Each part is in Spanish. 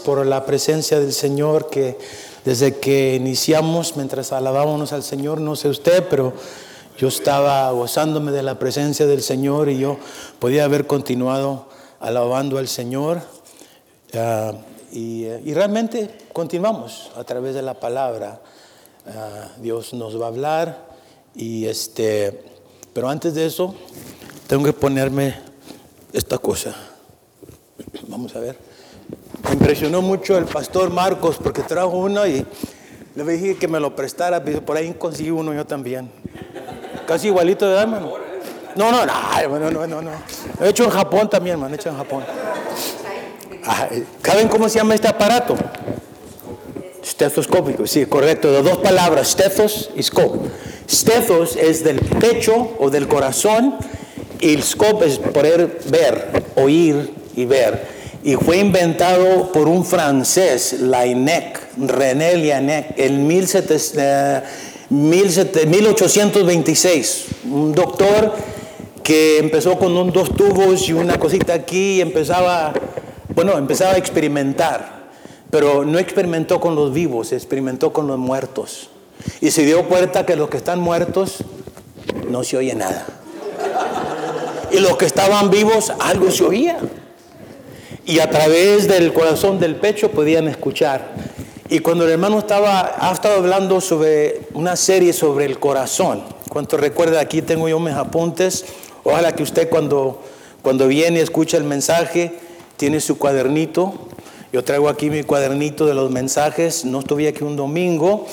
por la presencia del Señor que desde que iniciamos, mientras alabábamos al Señor, no sé usted, pero yo estaba gozándome de la presencia del Señor y yo podía haber continuado alabando al Señor. Y, y, realmente continuamos a través de la palabra. Ah, Dios nos va a hablar y este, pero antes de eso tengo que ponerme esta cosa. Vamos a ver. Me impresionó mucho el pastor Marcos porque trajo uno y le dije que me lo prestara, por ahí conseguí uno yo también. Casi igualito de hermano. No, no, no, no, no, no. He hecho en Japón también, hermano, he hecho en Japón. ¿Saben cómo se llama este aparato? Estetoscópico, sí, correcto, de dos palabras, stethos y scope. Stethos es del pecho o del corazón y el scope es poder ver, oír y ver y fue inventado por un francés, Laennec, René Laennec, en 1826, un doctor que empezó con dos tubos y una cosita aquí y empezaba, bueno, empezaba a experimentar, pero no experimentó con los vivos, experimentó con los muertos. Y se dio cuenta que los que están muertos no se oye nada. Y los que estaban vivos, algo se oía y a través del corazón del pecho podían escuchar. Y cuando el hermano estaba, ha estado hablando sobre una serie sobre el corazón, cuanto recuerda, aquí tengo yo mis apuntes, ojalá que usted cuando, cuando viene y escucha el mensaje, tiene su cuadernito, yo traigo aquí mi cuadernito de los mensajes, no estuve aquí un domingo,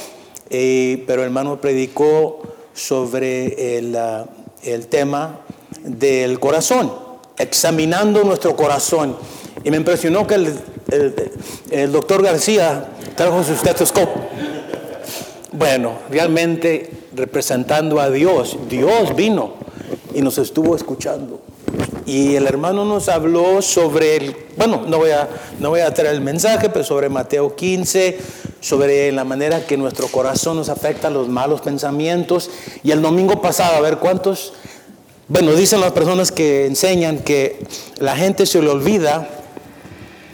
eh, pero el hermano predicó sobre ah, el tema del corazón, examinando nuestro corazón. Y me impresionó que el, doctor García trajo su estetoscopio. Bueno, realmente representando a Dios, Dios vino y nos estuvo escuchando. Y el hermano nos habló sobre el, bueno, no voy a, no voy a traer el mensaje, pero sobre Mateo 15, sobre la manera que nuestro corazón nos afecta los malos pensamientos. Y el domingo pasado, a ver cuántos, bueno, dicen las personas que enseñan que la gente se le olvida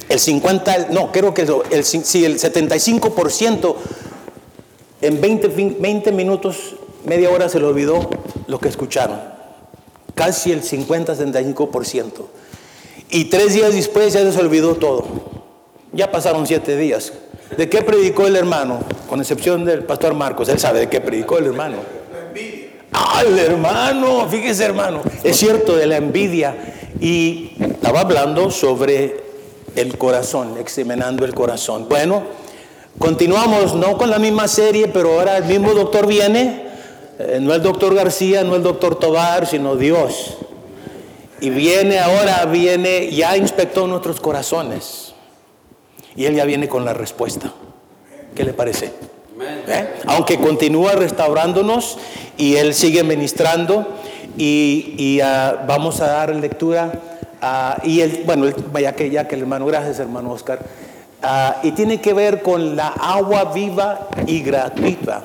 el 50, no, creo que el, el 75% en 20, 20 minutos, media hora se le olvidó lo que escucharon. Casi el 50-75%. Y tres días después ya se olvidó todo. Ya pasaron siete días. ¿De qué predicó el hermano? Con excepción del pastor Marcos, él sabe de qué predicó el hermano. Ah, el hermano, fíjese hermano, es cierto de la envidia. Y estaba hablando sobre el corazón, examinando el corazón. Bueno, continuamos, no con la misma serie, pero ahora el mismo doctor viene, eh, no el doctor García, no el doctor Tobar, sino Dios. Y viene ahora, viene, ya inspectó nuestros corazones. Y Él ya viene con la respuesta. ¿Qué le parece? ¿Eh? Aunque continúa restaurándonos y Él sigue ministrando y, ah, vamos a dar lectura Ah, y el, bueno, ya que, ya que el hermano, gracias hermano Oscar, ah, y tiene que ver con la agua viva y gratuita.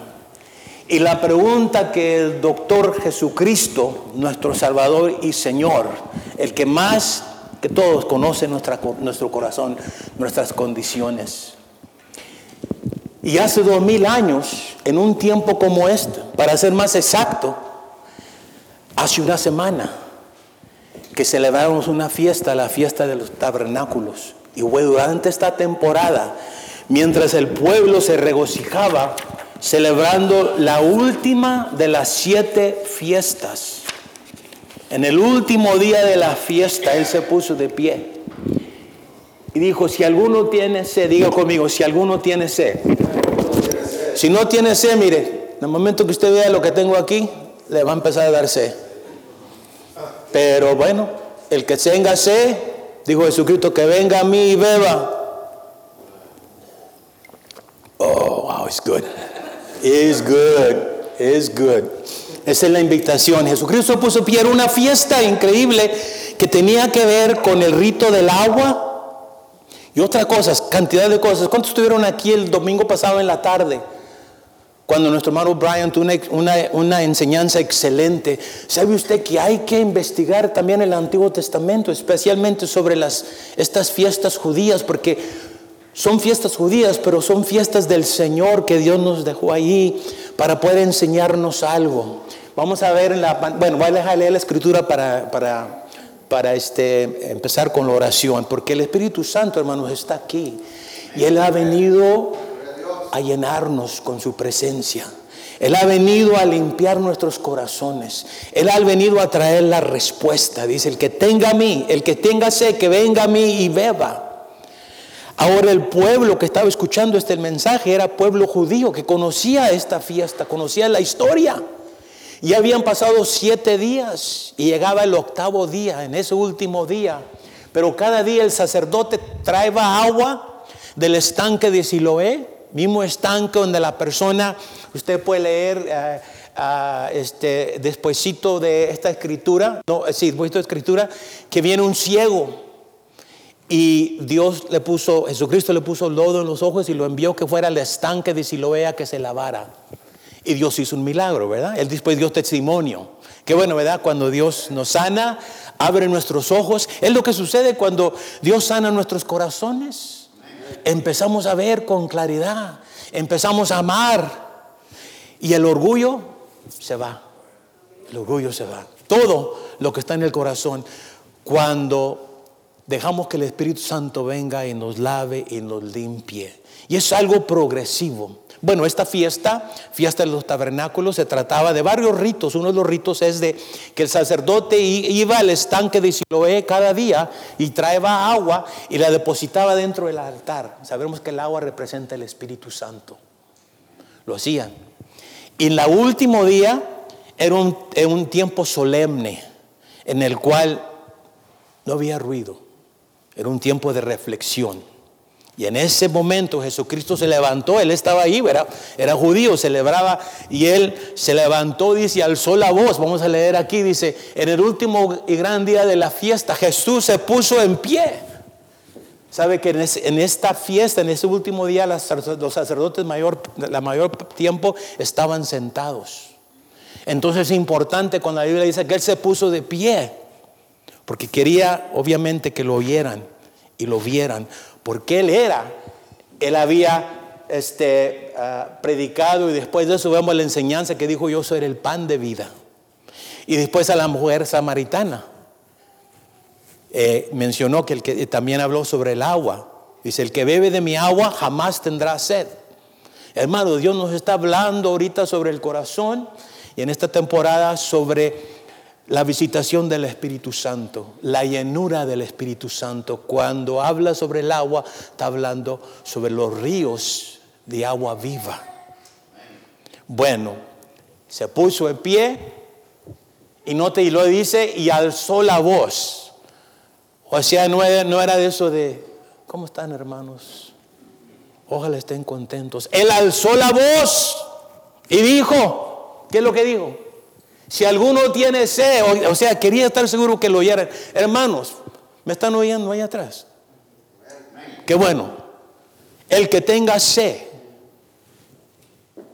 Y la pregunta que el doctor Jesucristo, nuestro Salvador y Señor, el que más que todos conoce nuestro corazón, nuestras condiciones. Y hace dos mil años, en un tiempo como este, para ser más exacto, hace una semana, que celebramos una fiesta, la fiesta de los tabernáculos. Y durante esta temporada, mientras el pueblo se regocijaba, celebrando la última de las siete fiestas. En el último día de la fiesta, Él se puso de pie y dijo, si alguno tiene sed, diga conmigo, si alguno tiene sed. Si no tiene sed, mire, en el momento que usted vea lo que tengo aquí, le va a empezar a dar sed. Pero bueno, el que tenga sed, dijo Jesucristo, que venga a mí y beba. Oh, wow, it's good. It's good. It's good. Esa es la invitación. Jesucristo puso pie una fiesta increíble que tenía que ver con el rito del agua y otras cosas, cantidad de cosas. ¿Cuántos estuvieron aquí el domingo pasado en la tarde? Cuando nuestro hermano Brian tuvo una, enseñanza excelente, ¿sabe usted que hay que investigar también el Antiguo Testamento, especialmente sobre las, estas fiestas judías? Porque Son fiestas judías, pero son fiestas del Señor que Dios nos dejó ahí para poder enseñarnos algo. Vamos a ver en la... Bueno, voy a dejar leer la escritura para, para, para este, empezar con la oración, porque el Espíritu Santo, hermanos, está aquí. Y Él ha venido a llenarnos con su presencia. Él ha venido a limpiar nuestros corazones. Él ha venido a traer la respuesta. Dice, el que tenga a mí, el que tenga sed, que venga a mí y beba. Ahora el pueblo que estaba escuchando este mensaje era pueblo judío que conocía esta fiesta, conocía la historia. Y habían pasado siete días y llegaba el octavo día, en ese último día. Pero cada día el sacerdote traía agua del estanque de Siloé mismo estanque donde la persona, usted puede leer eh, este, despuésito de esta escritura, no, eh, sí, después de escritura, que viene un ciego y Dios le puso, Jesucristo le puso lodo en los ojos y lo envió que fuera al estanque de Siloé a que se lavara. Y Dios hizo un milagro, ¿verdad? Él después dio testimonio. Qué bueno, ¿verdad? Cuando Dios nos sana, abre nuestros ojos. Es lo que sucede cuando Dios sana nuestros corazones empezamos a ver con claridad, empezamos a amar y el orgullo se va. El orgullo se va. Todo lo que está en el corazón, cuando dejamos que el Espíritu Santo venga y nos lave y nos limpie. Y es algo progresivo. Bueno, esta fiesta, fiesta de los tabernáculos, se trataba de varios ritos. Uno de los ritos es de que el sacerdote iba al estanque de Siloé cada día y traía agua y la depositaba dentro del altar. Sabemos que el agua representa el Espíritu Santo. Lo hacían. Y el último día era un, era un tiempo solemne en el cual no había ruido. Era un tiempo de reflexión. Y en ese momento Jesucristo se levantó, él estaba ahí, era, era judío, celebraba y él se levantó, dice, y alzó la voz. Vamos a leer aquí, dice, en el último y gran día de la fiesta, Jesús se puso en pie. Sabe que en, esta fiesta, en ese último día, los sacerdotes mayor, la mayor tiempo estaban sentados. Entonces es importante cuando la Biblia dice que él se puso de pie, porque quería obviamente que lo oyeran y lo vieran porque él era, él había este, ah, predicado y después de eso vemos la enseñanza que dijo yo soy el pan de vida. Y después a la mujer samaritana. Eh, mencionó que, también habló sobre el agua. Dice, el que bebe de mi agua jamás tendrá sed. Hermano, Dios nos está hablando ahorita sobre el corazón y en esta temporada sobre la visitación del Espíritu Santo, la llenura del Espíritu Santo. Cuando habla sobre el agua, está hablando sobre los ríos de agua viva. Bueno, se puso en pie y no te y lo dice y alzó la voz. O sea, no era, no era de eso de, ¿cómo están hermanos? Ojalá estén contentos. Él alzó la voz y dijo, ¿qué es lo que dijo? Si alguno tiene sed, o, sea, quería estar seguro que lo oyeran. Hermanos, ¿me están oyendo ahí atrás? Qué bueno. El que tenga sed,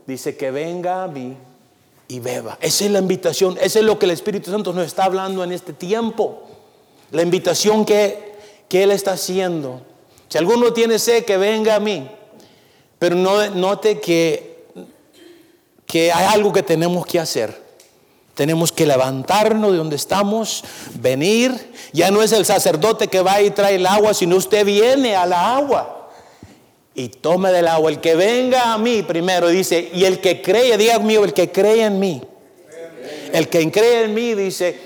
dice que venga a mí y beba. Esa es la invitación, esa es lo que el Espíritu Santo nos está hablando en este tiempo. La invitación que, que Él está haciendo. Si alguno tiene sed, que venga a mí. Pero no, note que, que hay algo que tenemos que hacer. Tenemos que levantarnos de donde estamos, venir. Ya no es el sacerdote que va y trae el agua, sino usted viene a la agua y tome del agua. El que venga a mí primero dice, y el que cree, diga mío, el que cree en mí. El que cree en mí dice,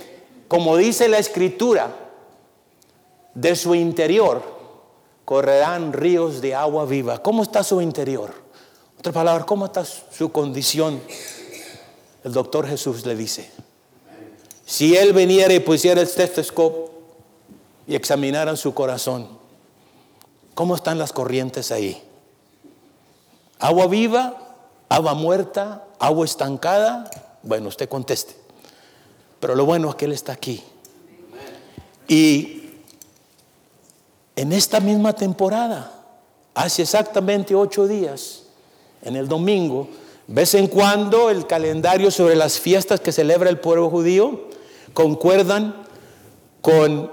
como dice la escritura, de su interior correrán ríos de agua viva. ¿Cómo está su interior? Otra palabra, ¿cómo está su condición? El doctor Jesús le dice, si él viniera y pusiera el estetoscopio y examinara su corazón, ¿cómo están las corrientes ahí? ¿Agua viva? ¿Agua muerta? ¿Agua estancada? Bueno, usted conteste. Pero lo bueno es que Él está aquí. Y en esta misma temporada, hace exactamente ocho días, en el domingo, vez en cuando el calendario sobre las fiestas que celebra el pueblo judío concuerdan con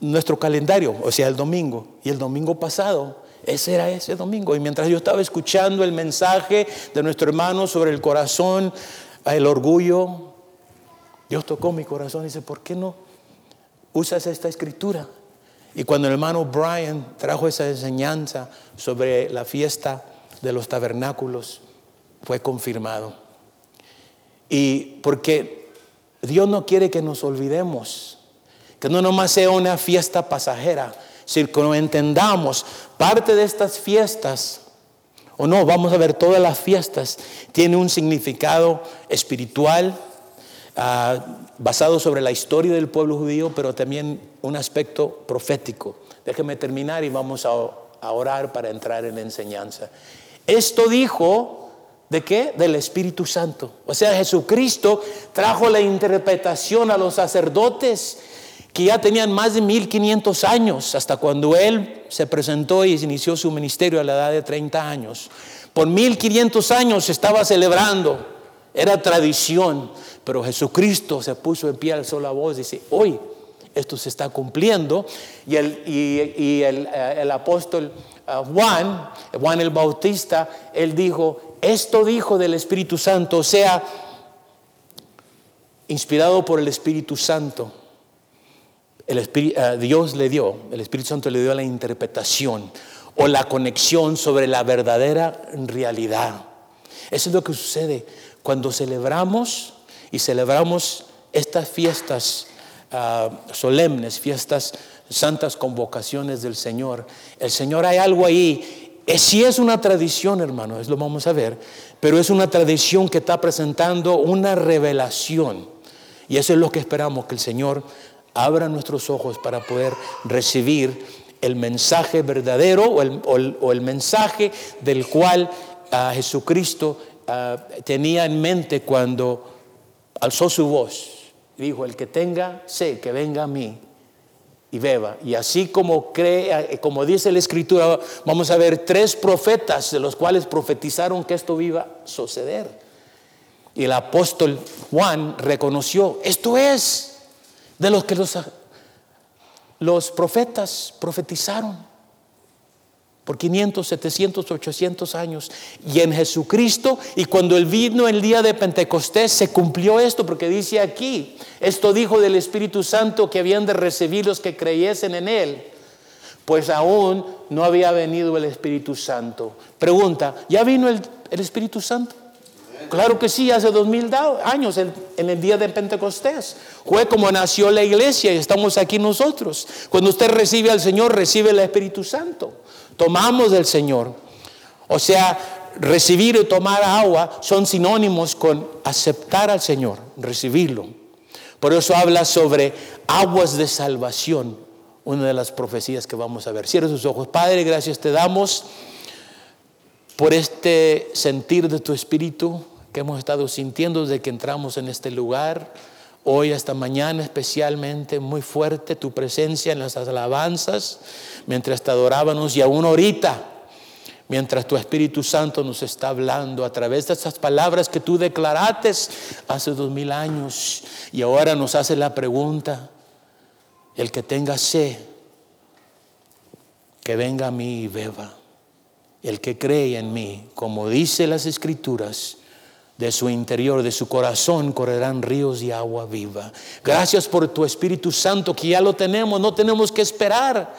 nuestro calendario, o sea, el domingo. Y el domingo pasado Ese era ese domingo. Y mientras yo estaba escuchando el mensaje de nuestro hermano sobre el corazón, el orgullo, Dios tocó mi corazón y dice, ¿por qué no usas esta escritura? Y cuando el hermano Brian trajo esa enseñanza sobre la fiesta de los tabernáculos, fue confirmado. Y porque Dios no quiere que nos olvidemos, que no nomás sea una fiesta pasajera, si no entendamos parte de estas fiestas, o no, vamos a ver todas las fiestas, tiene un significado espiritual ah, basado sobre la historia del pueblo judío, pero también un aspecto profético. Déjeme terminar y vamos a orar para entrar en la enseñanza. Esto dijo ¿De qué? Del Espíritu Santo. O sea, Jesucristo trajo la interpretación a los sacerdotes que ya tenían más de 1500 años, hasta cuando Él se presentó y inició su ministerio a la edad de 30 años. Por 1500 años se estaba celebrando, era tradición, pero Jesucristo se puso en pie, alzó la voz y dice, hoy esto se está cumpliendo. Y el, y, el, eh, el apóstol eh, Juan, Juan el Bautista, él dijo, esto dijo del Espíritu Santo, o sea, inspirado por el Espíritu Santo el Espíritu, eh, Dios le dio, el Espíritu Santo le dio la interpretación o la conexión sobre la verdadera realidad. Eso es lo que sucede cuando celebramos y celebramos estas fiestas ah, solemnes, fiestas santas convocaciones del Señor. El Señor hay algo ahí. Es, sí es una tradición, hermano, es lo vamos a ver, pero es una tradición que está presentando una revelación. Y eso es lo que esperamos que el Señor abra nuestros ojos para poder recibir el mensaje verdadero o el, mensaje del cual ah, Jesucristo ah, tenía en mente cuando alzó su voz. Dijo, el que tenga sé que venga a mí y beba. Y así como cree, ah, como dice la escritura, vamos a ver tres profetas de los cuales profetizaron que esto iba a suceder. Y el apóstol Juan reconoció, esto es de los que los, los profetas profetizaron por 500, 700, 800 años. Y en Jesucristo, y cuando Él vino el día de Pentecostés, se cumplió esto, porque dice aquí, esto dijo del Espíritu Santo que habían de recibir los que creyesen en Él. Pues aún no había venido el Espíritu Santo. Pregunta, ¿ya vino el, el Espíritu Santo? Claro que sí, hace dos mil años, en, el día de Pentecostés. Fue como nació la iglesia y estamos aquí nosotros. Cuando usted recibe al Señor, recibe el Espíritu Santo. Tomamos del Señor. O sea, recibir y tomar agua son sinónimos con aceptar al Señor, recibirlo. Por eso habla sobre aguas de salvación, una de las profecías que vamos a ver. Cierra sus ojos. Padre, gracias te damos por este sentir de tu espíritu que hemos estado sintiendo desde que entramos en este lugar. Hoy, esta mañana especialmente, muy fuerte tu presencia en las alabanzas, mientras te adorábamos y aún ahorita, mientras tu Espíritu Santo nos está hablando a través de esas palabras que tú declaraste hace dos mil años y ahora nos hace la pregunta, el que tenga sed, que venga a mí y beba. El que cree en mí, como dice las escrituras, de su interior, de su corazón, correrán ríos de agua viva. Gracias por tu Espíritu Santo, que ya lo tenemos, no tenemos que esperar.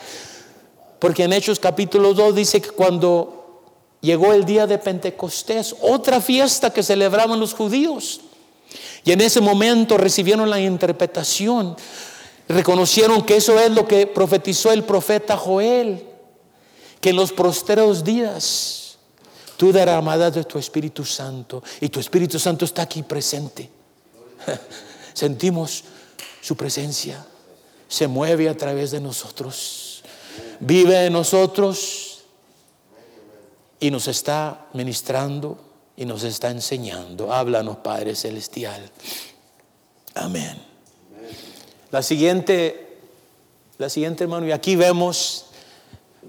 Porque en Hechos capítulo 2 dice que cuando llegó el día de Pentecostés, otra fiesta que celebraban los judíos, y en ese momento recibieron la interpretación, reconocieron que eso es lo que profetizó el profeta Joel, que en los posteros días tú derramadas de tu Espíritu Santo y tu Espíritu Santo está aquí presente. Sentimos su presencia, se mueve a través de nosotros, vive en nosotros y nos está ministrando y nos está enseñando. Háblanos, Padre Celestial. Amén. La siguiente, la siguiente hermano, y aquí vemos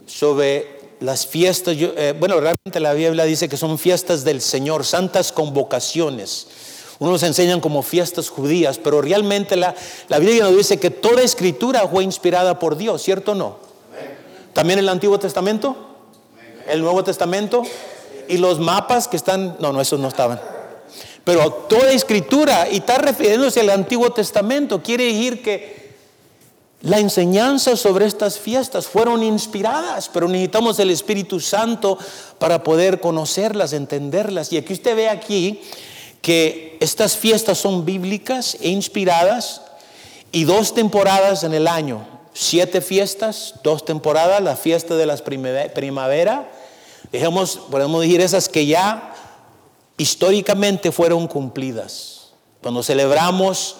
sobre las fiestas, eh, bueno, realmente la Biblia dice que son fiestas del Señor, santas convocaciones. Unos enseñan como fiestas judías, pero realmente la, la Biblia nos dice que toda escritura fue inspirada por Dios, ¿cierto o no? ¿También el Antiguo Testamento? el Nuevo Testamento y los mapas que están, no, no, esos no estaban. Pero toda escritura, y está refiriéndose al Antiguo Testamento, quiere decir que la enseñanza sobre estas fiestas fueron inspiradas, pero necesitamos el Espíritu Santo para poder conocerlas, entenderlas. Y aquí usted ve aquí que estas fiestas son bíblicas e inspiradas y dos temporadas en el año. Siete fiestas, dos temporadas, la fiesta de las primavera. Dejemos, podemos decir esas que ya históricamente fueron cumplidas. Cuando celebramos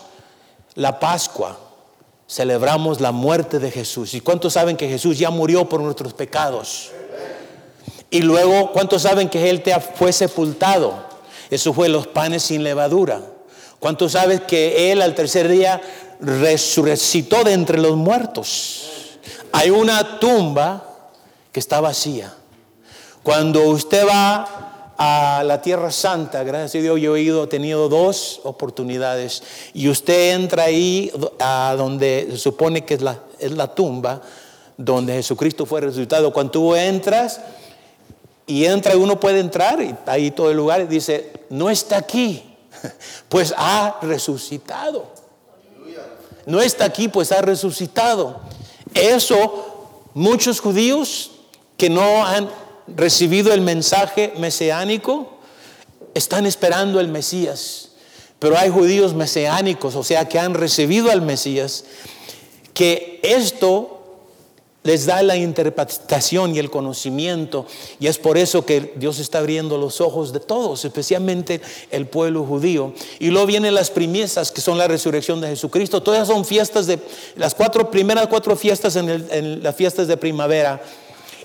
la Pascua, celebramos la muerte de Jesús. ¿Y cuántos saben que Jesús ya murió por nuestros pecados? Y luego, ¿cuántos saben que Él te fue sepultado? Eso fue los panes sin levadura. ¿Cuántos saben que Él al tercer día resucitó de entre los muertos? Hay una tumba que está vacía. Cuando usted va a la Tierra Santa, gracias a Dios yo he ido, he tenido dos oportunidades, y usted entra ahí a donde se supone que es la, es la tumba donde Jesucristo fue resucitado. Cuando tú entras y entra, uno puede entrar, y ahí todo el lugar, y dice, no está aquí, pues ha resucitado. No está aquí, pues ha resucitado. Eso muchos judíos que no han recibido el mensaje mesiánico, están esperando el Mesías. Pero hay judíos mesiánicos, o sea, que han recibido al Mesías, que esto les da la interpretación y el conocimiento. Y es por eso que Dios está abriendo los ojos de todos, especialmente el pueblo judío. Y luego vienen las primicias, que son la resurrección de Jesucristo. Todas son fiestas de, las cuatro primeras cuatro fiestas en, en las fiestas de primavera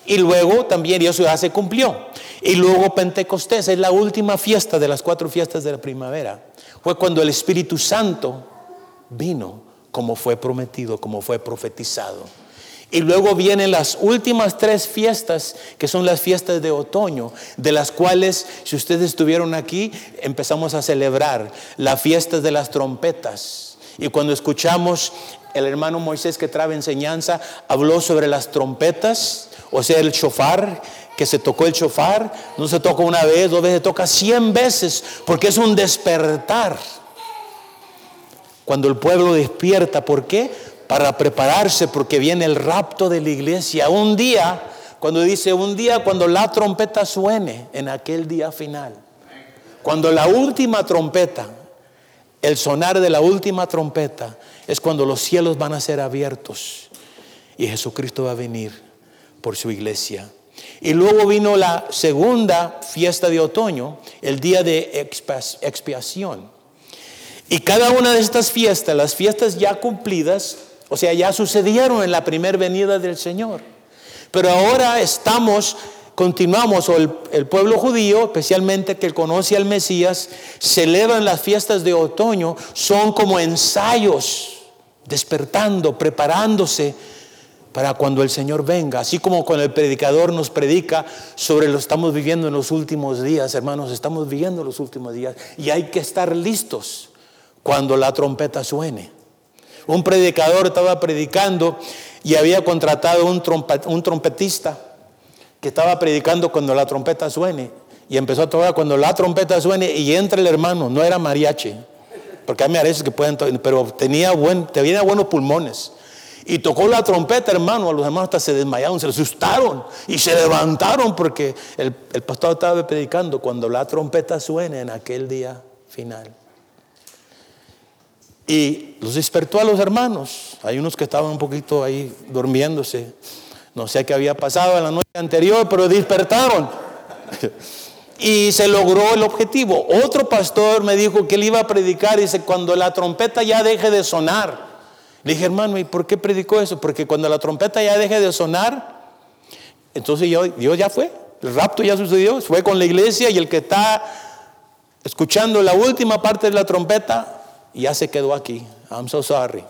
y luego también, eso ya se cumplió. Y luego Pentecostés es la última fiesta de las cuatro fiestas de la primavera. Fue cuando el Espíritu Santo vino como fue prometido, como fue profetizado. Y luego vienen las últimas tres fiestas, que son las fiestas de otoño, de las cuales, si ustedes estuvieron aquí, empezamos a celebrar la fiesta de las trompetas. Y cuando escuchamos el hermano Moisés que trae enseñanza, habló sobre las trompetas, o sea, el chofar, que se tocó el chofar, no se toca una vez, dos veces, se toca cien veces, porque es un despertar. Cuando el pueblo despierta, ¿por qué? Para prepararse, porque viene el rapto de la iglesia. Un día, cuando dice un día, cuando la trompeta suene, en aquel día final. Cuando la última trompeta, el sonar de la última trompeta, es cuando los cielos van a ser abiertos y Jesucristo va a venir por su iglesia. Y luego vino la segunda fiesta de otoño, el día de expiación. Y cada una de estas fiestas, las fiestas ya cumplidas, o sea, ya sucedieron en la primera venida del Señor. Pero ahora estamos, continuamos, o el, pueblo judío, especialmente que conoce al Mesías, celebran las fiestas de otoño, son como ensayos, despertando, preparándose para cuando el Señor venga, así como cuando el predicador nos predica sobre lo estamos viviendo en los últimos días, hermanos, estamos viviendo los últimos días y hay que estar listos cuando la trompeta suene. Un predicador estaba predicando y había contratado un, un trompetista que estaba predicando cuando la trompeta suene y empezó a tocar cuando la trompeta suene y entra el hermano, no era mariachi, porque hay mariachis que pueden, pero tenía, buen, tenía buenos pulmones. Y tocó la trompeta, hermano. A los hermanos hasta se desmayaron, se asustaron y se levantaron porque el, el pastor estaba predicando cuando la trompeta suene en aquel día final. Y los despertó a los hermanos. Hay unos que estaban un poquito ahí durmiéndose. No sé qué había pasado en la noche anterior, pero despertaron. Y se logró el objetivo. Otro pastor me dijo que él iba a predicar. Dice, cuando la trompeta ya deje de sonar le dije, hermano, ¿y por qué predicó eso? Porque cuando la trompeta ya deje de sonar, entonces yo, Dios ya fue. El rapto ya sucedió, fue con la iglesia y el que está escuchando la última parte de la trompeta ya se quedó aquí. I'm so sorry.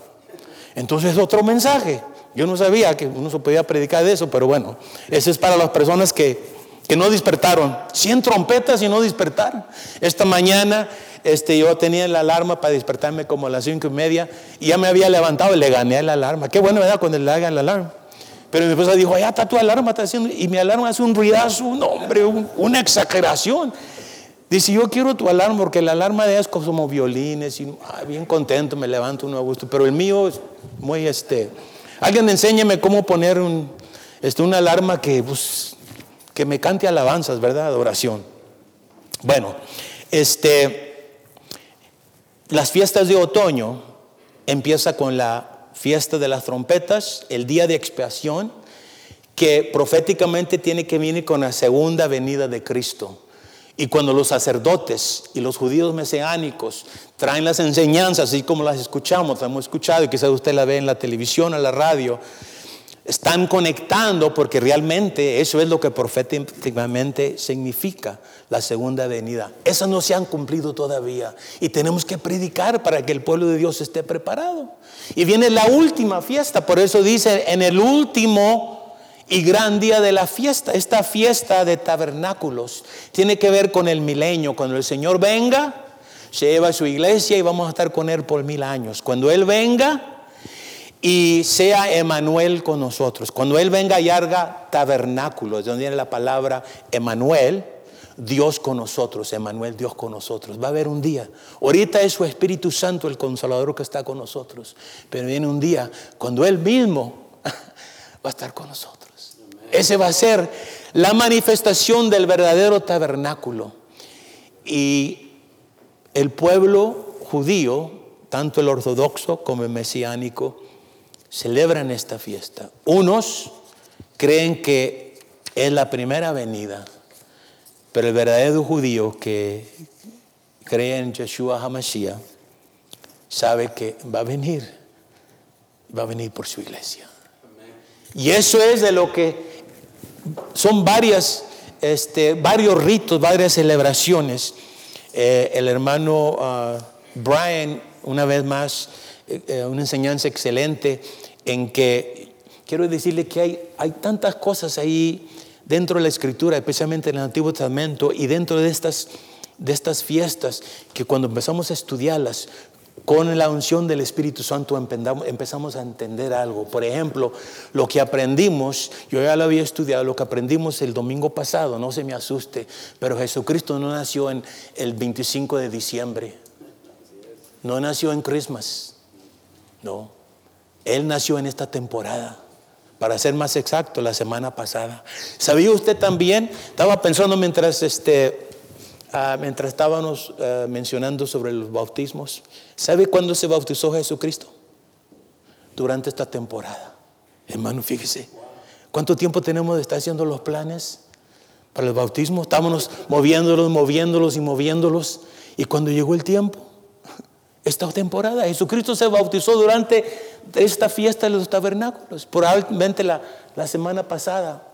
Entonces otro mensaje. Yo no sabía que uno se podía predicar de eso, pero bueno, ese es para las personas que, que no despertaron. 100 trompetas y no despertaron. Esta mañana este, yo tenía la alarma para despertarme como a las cinco y media y ya me había levantado y le gané la alarma. Qué bueno, ¿verdad? Cuando le hagan la alarma. Pero mi esposa dijo, allá está tu alarma, está haciendo, y mi alarma hace un ruidazo, un hombre, una exageración. Dice, yo quiero tu alarma porque la alarma de es como violines y bien contento, me levanto uno a gusto, pero el mío es muy este. Alguien enséñeme cómo poner un, este, una alarma que, pues, que me cante alabanzas, ¿verdad? Oración. Bueno, este, las fiestas de otoño empieza con la fiesta de las trompetas, el día de expiación, que proféticamente tiene que venir con la segunda venida de Cristo. Y cuando los sacerdotes y los judíos mesiánicos traen las enseñanzas, así como las escuchamos, las hemos escuchado y quizás usted la ve en la televisión, en la radio, están conectando porque realmente eso es lo que proféticamente significa la segunda venida. Esas no se han cumplido todavía y tenemos que predicar para que el pueblo de Dios esté preparado. Y viene la última fiesta, por eso dice en el último y gran día de la fiesta. Esta fiesta de tabernáculos tiene que ver con el milenio. Cuando el Señor venga, se lleva a su iglesia y vamos a estar con Él por mil años. Cuando Él venga y sea Emanuel con nosotros. Cuando Él venga y haga tabernáculos, de donde viene la palabra Emanuel, Dios con nosotros, Emanuel, Dios con nosotros. Va a haber un día. Ahorita es su Espíritu Santo el consolador que está con nosotros. Pero viene un día cuando Él mismo va a estar con nosotros. Ese va a ser la manifestación del verdadero tabernáculo. Y el pueblo judío, tanto el ortodoxo como el mesiánico, celebran esta fiesta. Unos creen que es la primera venida, pero el verdadero judío que cree en Yeshua HaMashiach sabe que va a venir, va a venir por su iglesia. Y eso es de lo que son varias, este, varios ritos, varias celebraciones. Eh, el hermano ah, Brian, una vez más, eh, eh, una enseñanza excelente en que quiero decirle que hay, hay tantas cosas ahí dentro de la escritura, especialmente en el Antiguo Testamento y dentro de estas, de estas fiestas, que cuando empezamos a estudiarlas, con la unción del Espíritu Santo empezamos a entender algo. Por ejemplo, lo que aprendimos, yo ya lo había estudiado, lo que aprendimos el domingo pasado, no se me asuste, pero Jesucristo no nació en el 25 de diciembre, no nació en Christmas, no, Él nació en esta temporada. Para ser más exacto, la semana pasada. ¿Sabía usted también? Estaba pensando mientras este, Ah, mientras estábamos ah, mencionando sobre los bautismos, ¿sabe cuándo se bautizó Jesucristo? Durante esta temporada. Hermano, fíjese, ¿cuánto tiempo tenemos de estar haciendo los planes para el bautismo? Estábamos moviéndolos, moviéndolos y moviéndolos. Y cuando llegó el tiempo, esta temporada, Jesucristo se bautizó durante esta fiesta de los tabernáculos, probablemente la, la semana pasada.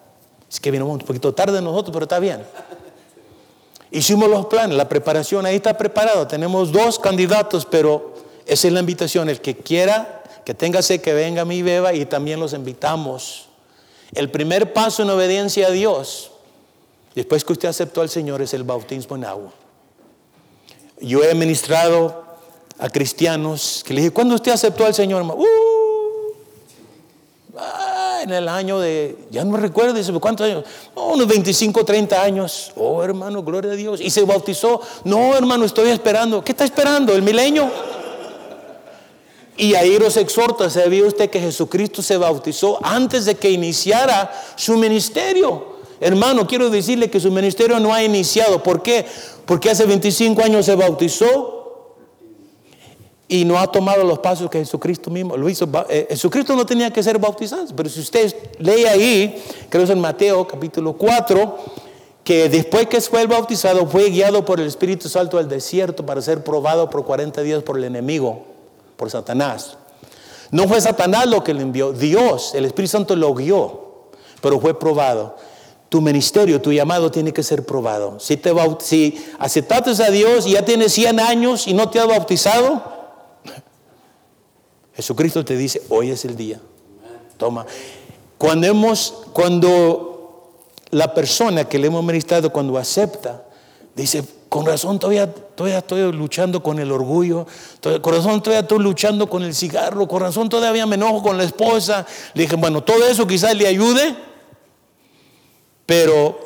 Es que vino un poquito tarde nosotros, pero está bien. Hicimos los planes, la preparación, ahí está preparado. Tenemos dos candidatos, pero esa es la invitación. El que quiera, que tenga sed, que venga a mi beba y también los invitamos. El primer paso en obediencia a Dios, después que usted aceptó al Señor, es el bautismo en agua. Yo he ministrado a cristianos que le dije, ¿cuándo usted aceptó al Señor? Uh, en el año de, ya no recuerdo, dice, ¿cuántos años? unos 25, 30 años. Oh, hermano, gloria a Dios. Y se bautizó. No, hermano, estoy esperando. ¿Qué está esperando? ¿El milenio? Y ahí los exhorta, ¿sabía usted que Jesucristo se bautizó antes de que iniciara su ministerio? Hermano, quiero decirle que su ministerio no ha iniciado. ¿Por qué? Porque hace 25 años se bautizó y no ha tomado los pasos que Jesucristo mismo lo hizo. Eh, Jesucristo no tenía que ser bautizado, pero si usted lee ahí, creo es en Mateo capítulo 4, que después que fue bautizado fue guiado por el Espíritu Santo al desierto para ser probado por 40 días por el enemigo, por Satanás. No fue Satanás lo que le envió, Dios, el Espíritu Santo lo guió, pero fue probado. Tu ministerio, tu llamado tiene que ser probado. Si, te si aceptaste a Dios y ya tienes 100 años y no te has bautizado, Jesucristo te dice, hoy es el día. Toma. Cuando hemos, cuando la persona que le hemos ministrado, cuando acepta, dice, Con razón todavía, todavía estoy luchando con el orgullo, con razón todavía estoy luchando con el cigarro, con razón todavía me enojo con la esposa. Le dije, bueno, todo eso quizás le ayude, pero,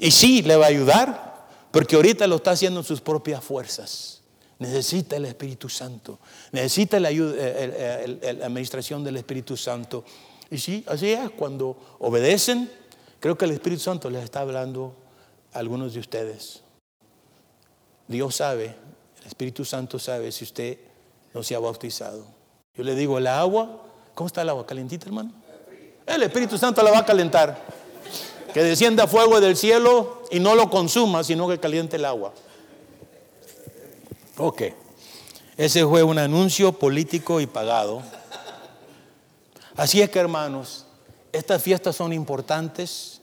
y sí, le va a ayudar, porque ahorita lo está haciendo en sus propias fuerzas. Necesita el Espíritu Santo, necesita la, la administración del Espíritu Santo. Y sí, así es, cuando obedecen, creo que el Espíritu Santo les está hablando a algunos de ustedes. Dios sabe, el Espíritu Santo sabe si usted no se ha bautizado. Yo le digo, el agua, ¿cómo está el agua? ¿Calentita, hermano? El Espíritu Santo la va a calentar. Que descienda fuego del cielo y no lo consuma, sino que caliente el agua. Ok. Ese fue un anuncio político y pagado. Así es que, hermanos, estas fiestas son importantes.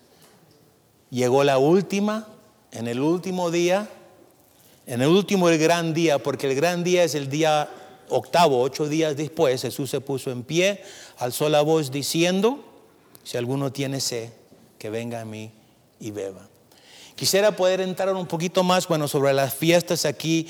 Llegó la última, en el último día en el último, el gran día, porque el gran día es el día octavo, ocho días después, Jesús se puso en pie, alzó la voz diciendo, si alguno tiene sed, que venga a mí y beba. Quisiera poder entrar un poquito más, bueno, sobre las fiestas aquí,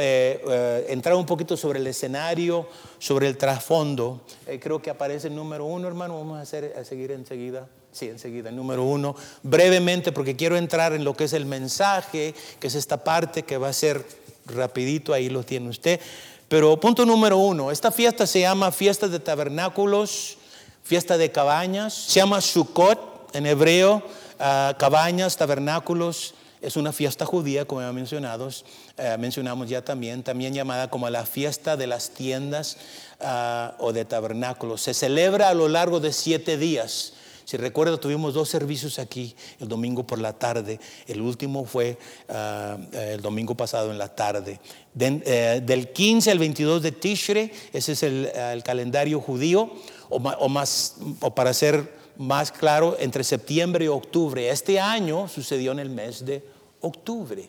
eh, eh, entrar un poquito sobre el escenario, sobre el trasfondo. Eh, creo que aparece el número uno, hermano, vamos a, hacer, a seguir enseguida. Sí, enseguida, número uno, brevemente, porque quiero entrar en lo que es el mensaje, que es esta parte que va a ser rapidito, ahí lo tiene usted. Pero punto número uno, esta fiesta se llama fiesta de tabernáculos, fiesta de cabañas, se llama Sukkot en hebreo, ah, cabañas, tabernáculos, es una fiesta judía, como ya mencionado, eh, mencionamos ya también, también llamada como la fiesta de las tiendas ah, o de tabernáculos. Se celebra a lo largo de siete días. Si recuerda, tuvimos dos servicios aquí el domingo por la tarde. El último fue ah, el domingo pasado en la tarde. Eh, del 15 al 22 de Tishre, ese es el, calendario judío, o, más, o para ser más claro, entre septiembre y octubre. Este año sucedió en el mes de octubre.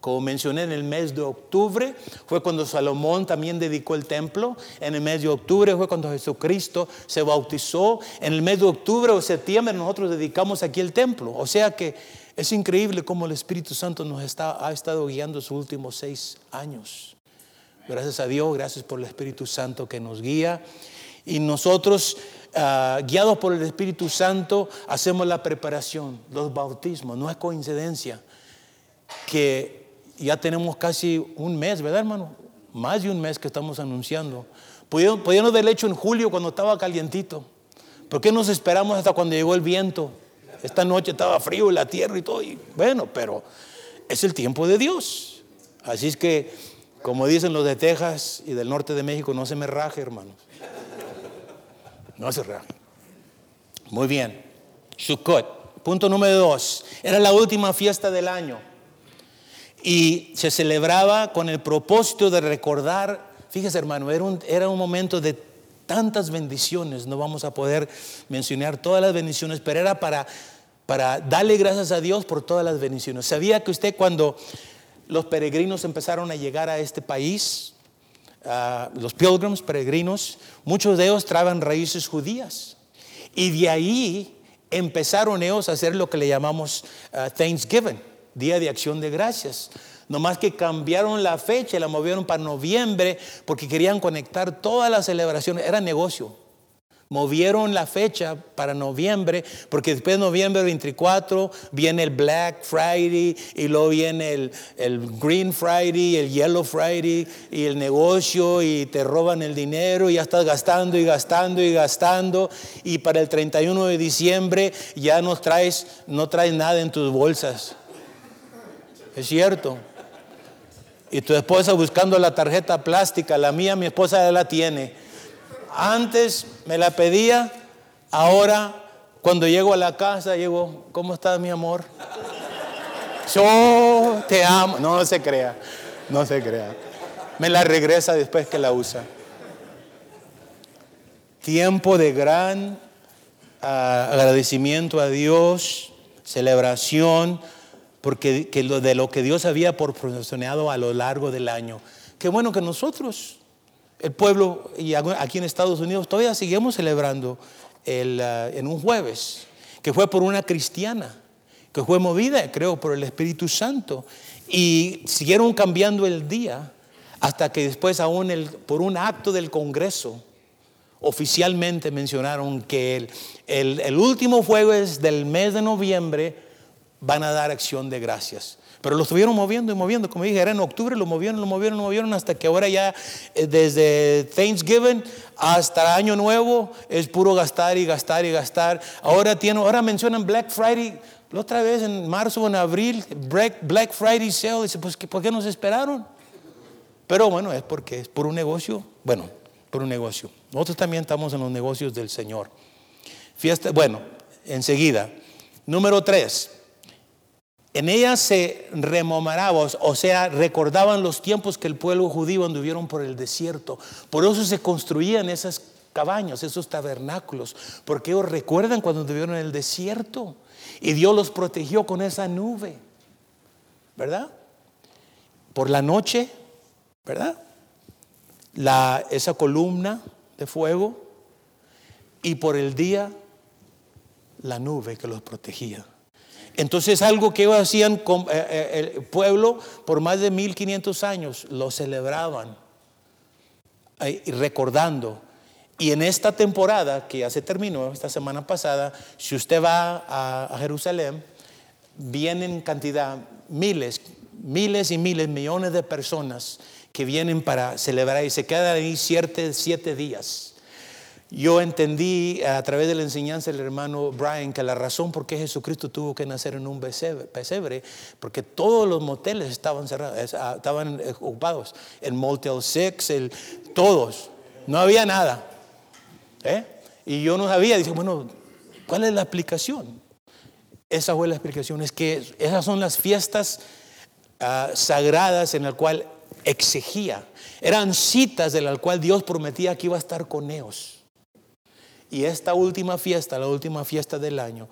Como mencioné, en el mes de octubre fue cuando Salomón también dedicó el templo. En el mes de octubre fue cuando Jesucristo se bautizó. En el mes de octubre o septiembre nosotros dedicamos aquí el templo. O sea que es increíble cómo el Espíritu Santo nos está, ha estado guiando sus últimos seis años. Gracias a Dios, gracias por el Espíritu Santo que nos guía. Y nosotros, ah, guiados por el Espíritu Santo, hacemos la preparación, los bautismos. No es coincidencia que ya tenemos casi un mes, ¿verdad, hermano? Más de un mes que estamos anunciando. Podíamos haberlo hecho en julio cuando estaba calientito. ¿Por qué nos esperamos hasta cuando llegó el viento? Esta noche estaba frío en la tierra y todo. Bueno, pero es el tiempo de Dios. Así es que, como dicen los de Texas y del norte de México, no se me raje, hermanos. No se raje. Muy bien. Sukkot. Punto número dos. Era la última fiesta del año y se celebraba con el propósito de recordar, fíjese hermano, era un, era un momento de tantas bendiciones, no vamos a poder mencionar todas las bendiciones, pero era para darle gracias a Dios por todas las bendiciones. ¿Sabía que usted cuando los peregrinos empezaron a llegar a este país, los pilgrims, peregrinos, muchos de ellos traban raíces judías? Y de ahí empezaron ellos a hacer lo que le llamamos uh, Thanksgiving Día de Acción de Gracias. Nomás que cambiaron la fecha, la movieron para noviembre porque querían conectar todas las celebraciones. Era negocio. Movieron la fecha para noviembre porque después de noviembre 24 viene el Black Friday y luego viene el, el Green Friday, el Yellow Friday y el negocio y te roban el dinero y ya estás gastando y gastando y gastando y para el 31 de diciembre ya no traes, no traes nada en tus bolsas. Es cierto. Y tu esposa buscando la tarjeta plástica, la mía, mi esposa ya la tiene. Antes me la pedía, ahora cuando llego a la casa, llego, ¿cómo estás mi amor? Yo te amo. No, se crea, no se crea. Me la regresa después que la usa. Tiempo de gran ah, agradecimiento a Dios, celebración porque de lo que Dios había proporcionado a lo largo del año. Qué bueno que nosotros, el pueblo, y aquí en Estados Unidos, todavía seguimos celebrando el, uh, en un jueves, que fue por una cristiana, que fue movida, creo, por el Espíritu Santo. Y siguieron cambiando el día hasta que después aún el, por un acto del Congreso oficialmente mencionaron que el, el, el último jueves del mes de noviembre van a dar acción de gracias. Pero lo estuvieron moviendo y moviendo, como dije, era en octubre, lo movieron, lo movieron, lo movieron, hasta que ahora ya eh, desde Thanksgiving hasta Año Nuevo es puro gastar y gastar y gastar. Ahora, tiene, ahora mencionan Black Friday, la otra vez en marzo o en abril, Black, Friday sale, dice, pues ¿por qué nos esperaron? Pero bueno, es porque es por un negocio, bueno, por un negocio. Nosotros también estamos en los negocios del Señor. Fiesta, bueno, enseguida. Número tres. En ella se rememoraba, o sea, recordaban los tiempos que el pueblo judío anduvieron por el desierto. Por eso se construían esas cabañas, esos tabernáculos, porque ellos recuerdan cuando anduvieron en el desierto y Dios los protegió con esa nube, ¿verdad? Por la noche, ¿verdad? La, esa columna de fuego y por el día la nube que los protegía. Entonces algo que ellos hacían eh, eh, el pueblo por más de 1500 años, lo celebraban recordando. Y en esta temporada que ya se terminó, esta semana pasada, si usted va a, Jerusalén, vienen cantidad, miles, miles y miles, millones de personas que vienen para celebrar y se quedan ahí siete, siete días. Yo entendí a través de la enseñanza del hermano Brian que la razón por qué Jesucristo tuvo que nacer en un pesebre, porque todos los moteles estaban cerrados, ah, estaban eh, ocupados. El Motel Six, el, todos. No había nada. ¿eh? Y yo no sabía, dice, bueno, ¿cuál es la explicación? Esa fue la explicación, es que esas son las fiestas ah, sagradas en las cuales exigía. Eran citas de las cuales Dios prometía que iba a estar con ellos. Y esta última fiesta, la última fiesta del año,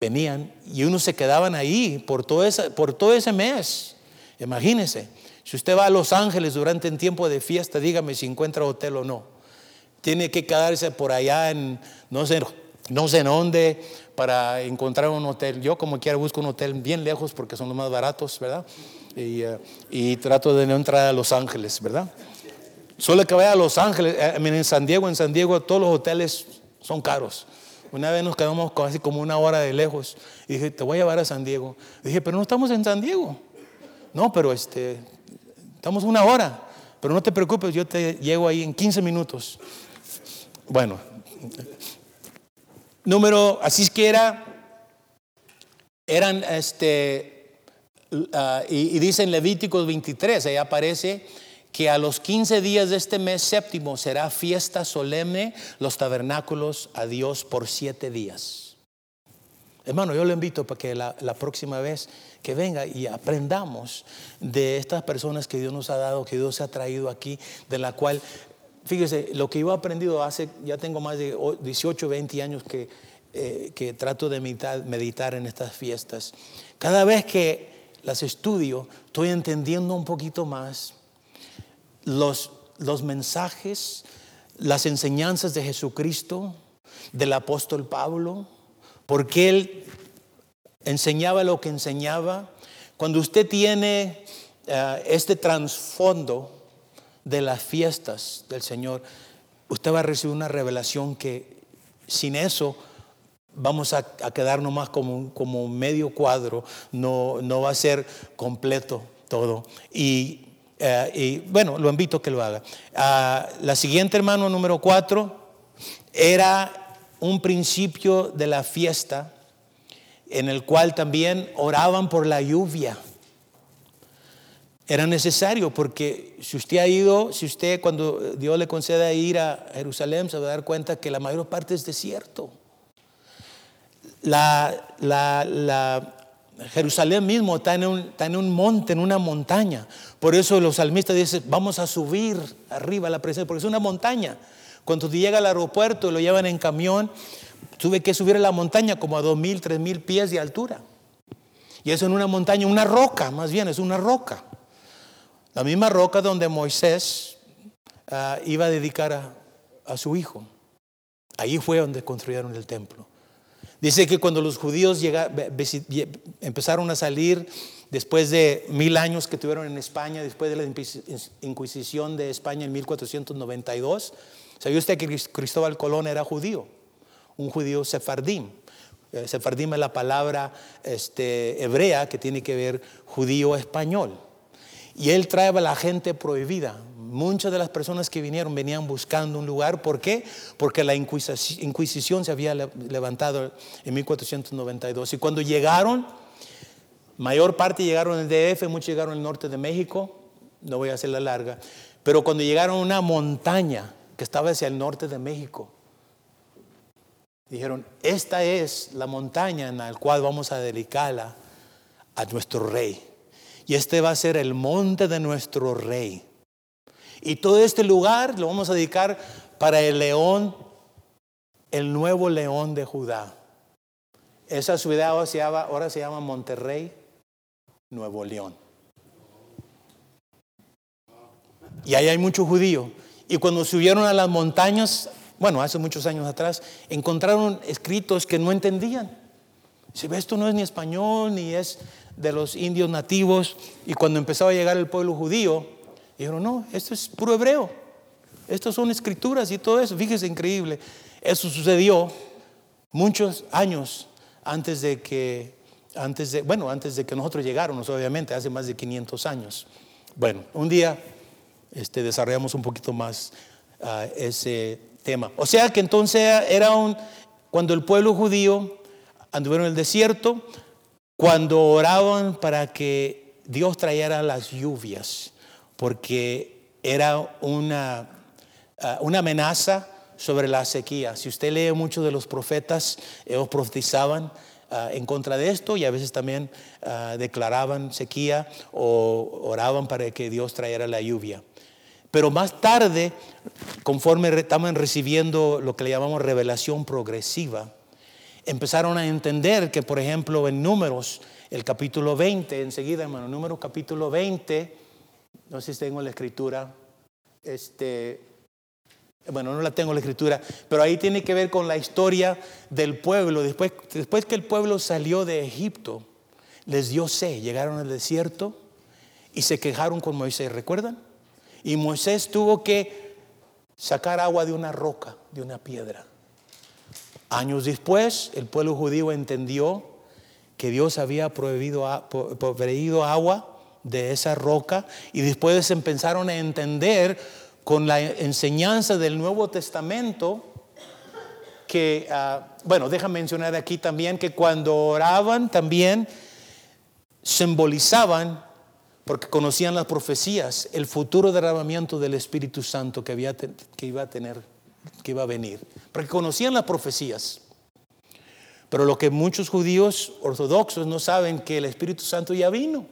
venían y unos se quedaban ahí por todo ese, por todo ese mes. Imagínense, si usted va a Los Ángeles durante un tiempo de fiesta, dígame si encuentra hotel o no. Tiene que quedarse por allá en no sé, no sé en dónde para encontrar un hotel. Yo como quiera busco un hotel bien lejos porque son los más baratos, ¿verdad? Y, eh, y trato de no entrar a Los Ángeles, ¿verdad? Solo que vaya a Los Ángeles, eh, en San Diego, en San Diego todos los hoteles son caros. Una vez nos quedamos casi como una hora de lejos y dije, te voy a llevar a San Diego. dije, pero no estamos en San Diego. No, pero este, estamos una hora. Pero no te preocupes, yo te llego ahí en 15 minutos. Bueno, número, así es que era, eran, este, ah, y, y dice en Levíticos 23, ahí aparece que a los 15 días de este mes séptimo será fiesta solemne los tabernáculos a Dios por siete días. Hermano, yo le invito para que la, próxima vez que venga y aprendamos de estas personas que Dios nos ha dado, que Dios ha traído aquí, de la cual, fíjese, lo que yo he aprendido hace, ya tengo más de 18, 20 años que, eh, que trato de meditar, meditar en estas fiestas. Cada vez que las estudio, estoy entendiendo un poquito más los, los mensajes, las enseñanzas de Jesucristo, del apóstol Pablo, porque él enseñaba lo que enseñaba. Cuando usted tiene eh, este trasfondo de las fiestas del Señor, usted va a recibir una revelación que sin eso vamos a, quedar nomás como, como medio cuadro, no, no va a ser completo todo. Y eh, y bueno, lo invito a que lo haga. Ah, la siguiente, hermano, número cuatro, era un principio de la fiesta en el cual también oraban por la lluvia. Era necesario porque si usted ha ido, si usted cuando Dios le concede ir a Jerusalén, se va a dar cuenta que la mayor parte es desierto. La, la, la, Jerusalén mismo está en, un, monte, en una montaña. Por eso los salmistas dicen, vamos a subir arriba a la presencia, porque es una montaña. Cuando llega al aeropuerto lo llevan en camión, tuve que subir a la montaña como a dos mil, tres mil pies de altura. Y eso en una montaña, una roca, más bien, es una roca. La misma roca donde Moisés ah, iba a dedicar a, a su hijo. Ahí fue donde construyeron el templo. Dice que cuando los judíos empezaron a salir después de mil años que tuvieron en España, después de la Inquisición de España en 1492, ¿sabía usted que Cristóbal Colón era judío? Un judío sefardim. Eh, sefardim es la palabra este, hebrea que tiene que ver judío español. Y él trae a la gente prohibida. Muchas de las personas que vinieron venían buscando un lugar. ¿Por qué? Porque la Inquisición se había levantado en 1492. Y cuando llegaron, mayor parte llegaron al DF, muchos llegaron al norte de México. No voy a hacer la larga. Pero cuando llegaron a una montaña que estaba hacia el norte de México, dijeron, esta es la montaña en la cual vamos a dedicarla a nuestro rey. Y este va a ser el monte de nuestro rey. Y todo este lugar lo vamos a dedicar para el león, el nuevo león de Judá. Esa ciudad ahora se llama, Monterrey, Nuevo León. Y ahí hay muchos judíos. Y cuando subieron a las montañas, bueno, hace muchos años atrás, encontraron escritos que no entendían. Si ve, esto no es ni español, ni es de los indios nativos. Y cuando empezaba a llegar el pueblo judío, dijeron, no, esto es puro hebreo. Estas son escrituras y todo eso. Fíjese, increíble. Eso sucedió muchos años antes de que, antes de, bueno, antes de que nosotros llegáramos, obviamente, hace más de 500 años. Bueno, un día este, desarrollamos un poquito más ah, ese tema. O sea que entonces era un, cuando el pueblo judío anduvieron en el desierto, cuando oraban para que Dios trayera las lluvias, porque era una, ah, una amenaza sobre la sequía. Si usted lee muchos de los profetas, ellos profetizaban ah, en contra de esto y a veces también ah, declaraban sequía o oraban para que Dios trayera la lluvia. Pero más tarde, conforme estaban recibiendo lo que le llamamos revelación progresiva, empezaron a entender que, por ejemplo, en números, el capítulo 20, enseguida, hermano, número capítulo 20, no sé si tengo la escritura, este, bueno, no la tengo la escritura, pero ahí tiene que ver con la historia del pueblo. Después, después que el pueblo salió de Egipto, les dio sed, llegaron al desierto y se quejaron con Moisés, ¿recuerdan? Y Moisés tuvo que sacar agua de una roca, de una piedra. Años después, el pueblo judío entendió que Dios había proveído agua de esa roca y después empezaron a entender con la enseñanza del Nuevo Testamento que, ah, bueno, déjame mencionar aquí también que cuando oraban también simbolizaban, porque conocían las profecías, el futuro derramamiento del Espíritu Santo que iba a tener, que iba a venir, porque conocían las profecías. Pero lo que muchos judíos ortodoxos no saben que el Espíritu Santo ya vino.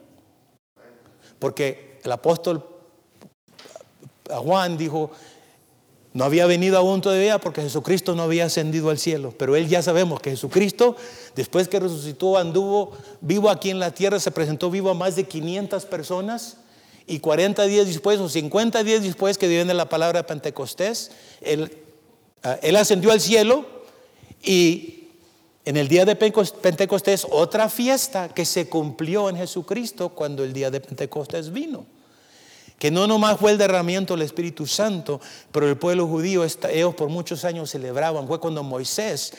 Porque el apóstol Juan dijo, no había venido aún todavía porque Jesucristo no había ascendido al cielo. Pero él ya sabemos que Jesucristo, después que resucitó, anduvo vivo aquí en la tierra, se presentó vivo a más de 500 personas. Y 40 días después, o 50 días después que viene la palabra de Pentecostés, él, él ascendió al cielo y en el día de Pentecostés, otra fiesta que se cumplió en Jesucristo cuando el día de Pentecostés vino. Que no nomás fue el derramamiento del Espíritu Santo, pero el pueblo judío, ellos por muchos años celebraban, fue cuando Moisés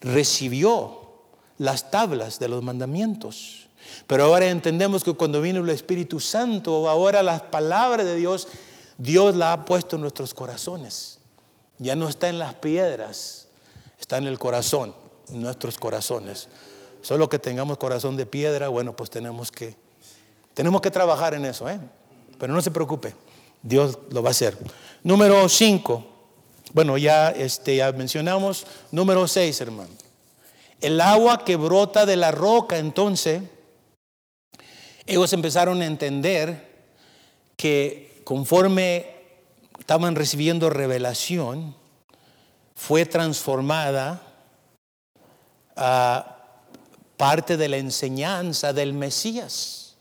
recibió las tablas de los mandamientos. Pero ahora entendemos que cuando vino el Espíritu Santo, ahora las palabras de Dios, Dios la ha puesto en nuestros corazones. Ya no está en las piedras, está en el corazón nuestros corazones. Solo que tengamos corazón de piedra, bueno, pues tenemos que, tenemos que trabajar en eso, ¿eh? Pero no se preocupe, Dios lo va a hacer. Número 5, bueno, ya, este, ya mencionamos. Número 6, hermano. El agua que brota de la roca, entonces, ellos empezaron a entender que conforme estaban recibiendo revelación, fue transformada parte de la enseñanza del Mesías.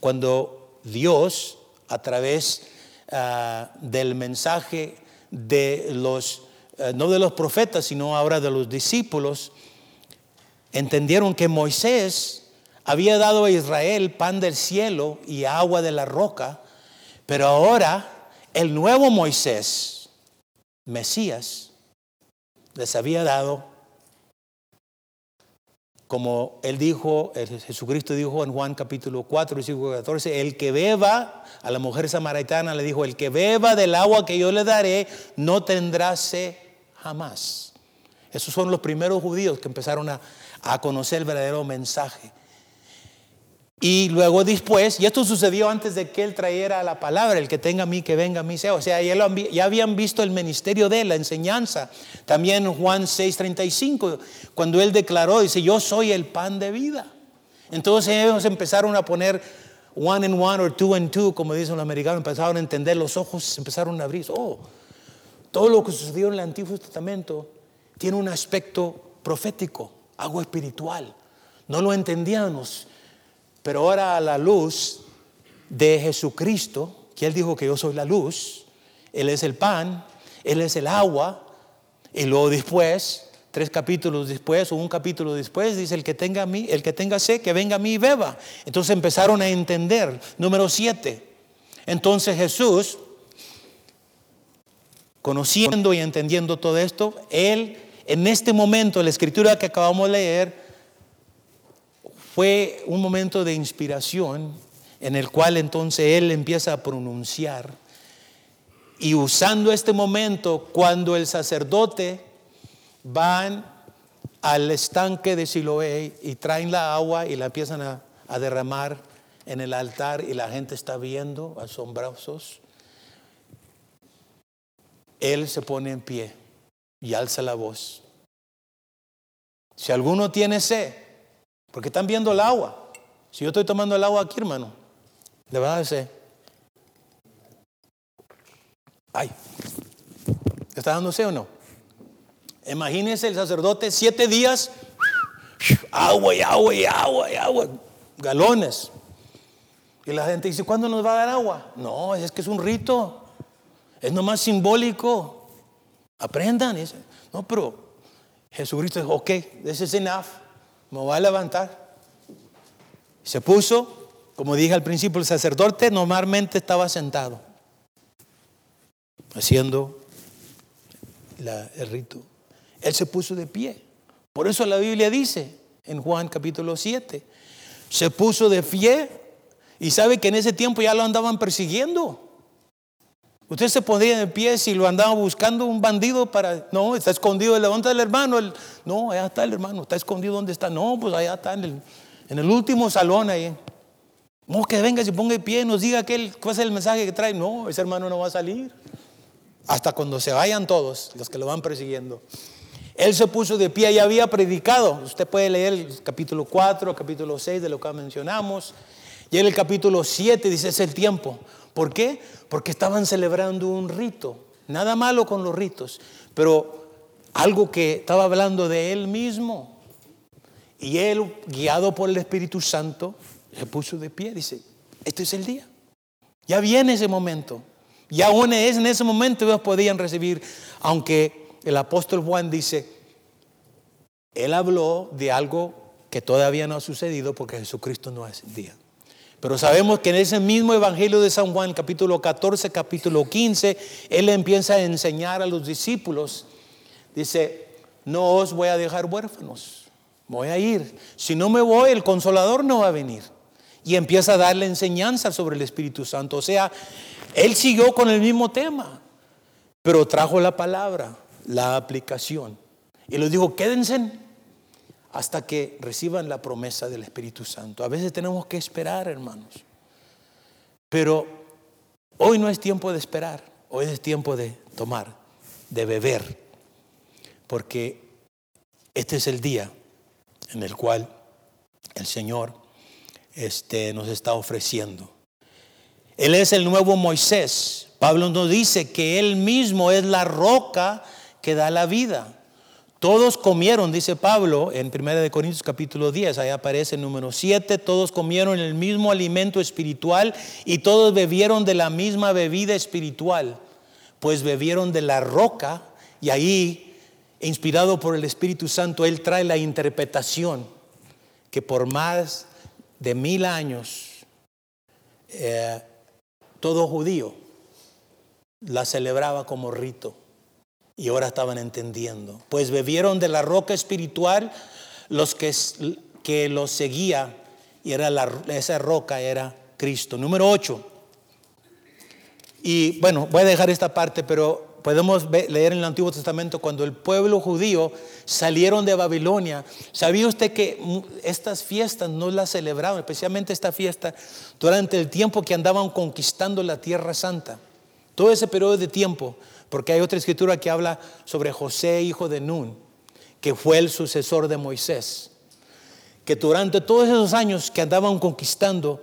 Cuando Dios, a través ah, del mensaje de los, ah, no de los profetas, sino ahora de los discípulos, entendieron que Moisés había dado a Israel pan del cielo y agua de la roca, pero ahora el nuevo Moisés, Mesías, les había dado, como él dijo, Jesucristo dijo en Juan capítulo 4, versículo 14, el que beba, a la mujer samaritana le dijo, el que beba del agua que yo le daré, no tendrá sed jamás. Esos son los primeros judíos que empezaron a, a conocer el verdadero mensaje. Y luego después, y esto sucedió antes de que él trajera la palabra, el que tenga a mí, que venga a mí sea. O sea, ya, habían visto el ministerio de él, la enseñanza. También Juan 6:35, cuando él declaró, dice, yo soy el pan de vida. Entonces ellos empezaron a poner one and one or two and two, como dicen los americanos, empezaron a entender, los ojos empezaron a abrir. Oh, todo lo que sucedió en el Antiguo Testamento tiene un aspecto profético, algo espiritual. No lo entendíamos pero ahora a la luz de Jesucristo, que Él dijo que yo soy la luz, Él es el pan, Él es el agua, y luego después, tres capítulos después o un capítulo después, dice el que tenga a mí, el que tenga sed, que venga a mí y beba. Entonces empezaron a entender. Número siete. Entonces Jesús, conociendo y entendiendo todo esto, Él en este momento, la escritura que acabamos de leer, fue un momento de inspiración en el cual entonces él empieza a pronunciar. Y usando este momento, cuando el sacerdote van al estanque de Siloé y traen la agua y la empiezan a, a derramar en el altar y la gente está viendo, asombrosos, él se pone en pie y alza la voz. Si alguno tiene sed, porque están viendo el agua. Si yo estoy tomando el agua aquí, hermano, le va a dar Ay, ¿está dándose o no? Imagínense el sacerdote siete días, agua y agua y agua y agua, galones. Y la gente dice, ¿cuándo nos va a dar agua? No, es que es un rito, es nomás simbólico. Aprendan. No, pero Jesucristo dijo, ok, this is enough me voy a levantar. Se puso, como dije al principio, el sacerdote normalmente estaba sentado, haciendo el rito. Él se puso de pie. Por eso la Biblia dice en Juan capítulo 7, se puso de pie y sabe que en ese tiempo ya lo andaban persiguiendo. Usted se pondría de pie si lo andaba buscando un bandido para. No, está escondido. Levanta el hermano. No, allá está el hermano. Está escondido. ¿Dónde está? No, pues allá está en el, en el último salón ahí. No, que venga, se ponga de pie y nos diga aquel, cuál es el mensaje que trae. No, ese hermano no va a salir. Hasta cuando se vayan todos, los que lo van persiguiendo. Él se puso de pie y había predicado. Usted puede leer el capítulo 4, capítulo 6 de lo que mencionamos. Y en el capítulo 7 dice: es el tiempo. ¿Por qué? Porque estaban celebrando un rito. Nada malo con los ritos, pero algo que estaba hablando de él mismo. Y él, guiado por el Espíritu Santo, se puso de pie. Dice, este es el día. Ya viene ese momento. Y aún es en ese momento ellos podían recibir, aunque el apóstol Juan dice, él habló de algo que todavía no ha sucedido porque Jesucristo no es el día. Pero sabemos que en ese mismo Evangelio de San Juan, capítulo 14, capítulo 15, Él empieza a enseñar a los discípulos. Dice, no os voy a dejar huérfanos, voy a ir. Si no me voy, el consolador no va a venir. Y empieza a darle enseñanza sobre el Espíritu Santo. O sea, Él siguió con el mismo tema, pero trajo la palabra, la aplicación. Y les dijo, quédense hasta que reciban la promesa del Espíritu Santo. A veces tenemos que esperar, hermanos. Pero hoy no es tiempo de esperar, hoy es tiempo de tomar, de beber, porque este es el día en el cual el Señor este, nos está ofreciendo. Él es el nuevo Moisés. Pablo nos dice que Él mismo es la roca que da la vida. Todos comieron, dice Pablo en 1 Corintios capítulo 10, ahí aparece el número 7, todos comieron el mismo alimento espiritual y todos bebieron de la misma bebida espiritual, pues bebieron de la roca y ahí, inspirado por el Espíritu Santo, Él trae la interpretación que por más de mil años, eh, todo judío la celebraba como rito y ahora estaban entendiendo. Pues bebieron de la roca espiritual los que, que los seguía y era esa roca era Cristo. Número 8. Y bueno, voy a dejar esta parte, pero podemos leer en el Antiguo Testamento cuando el pueblo judío salieron de Babilonia. ¿Sabía usted que estas fiestas no las celebraban, especialmente esta fiesta, durante el tiempo que andaban conquistando la Tierra Santa? Todo ese periodo de tiempo, porque hay otra escritura que habla sobre José, hijo de Nun, que fue el sucesor de Moisés, que durante todos esos años que andaban conquistando,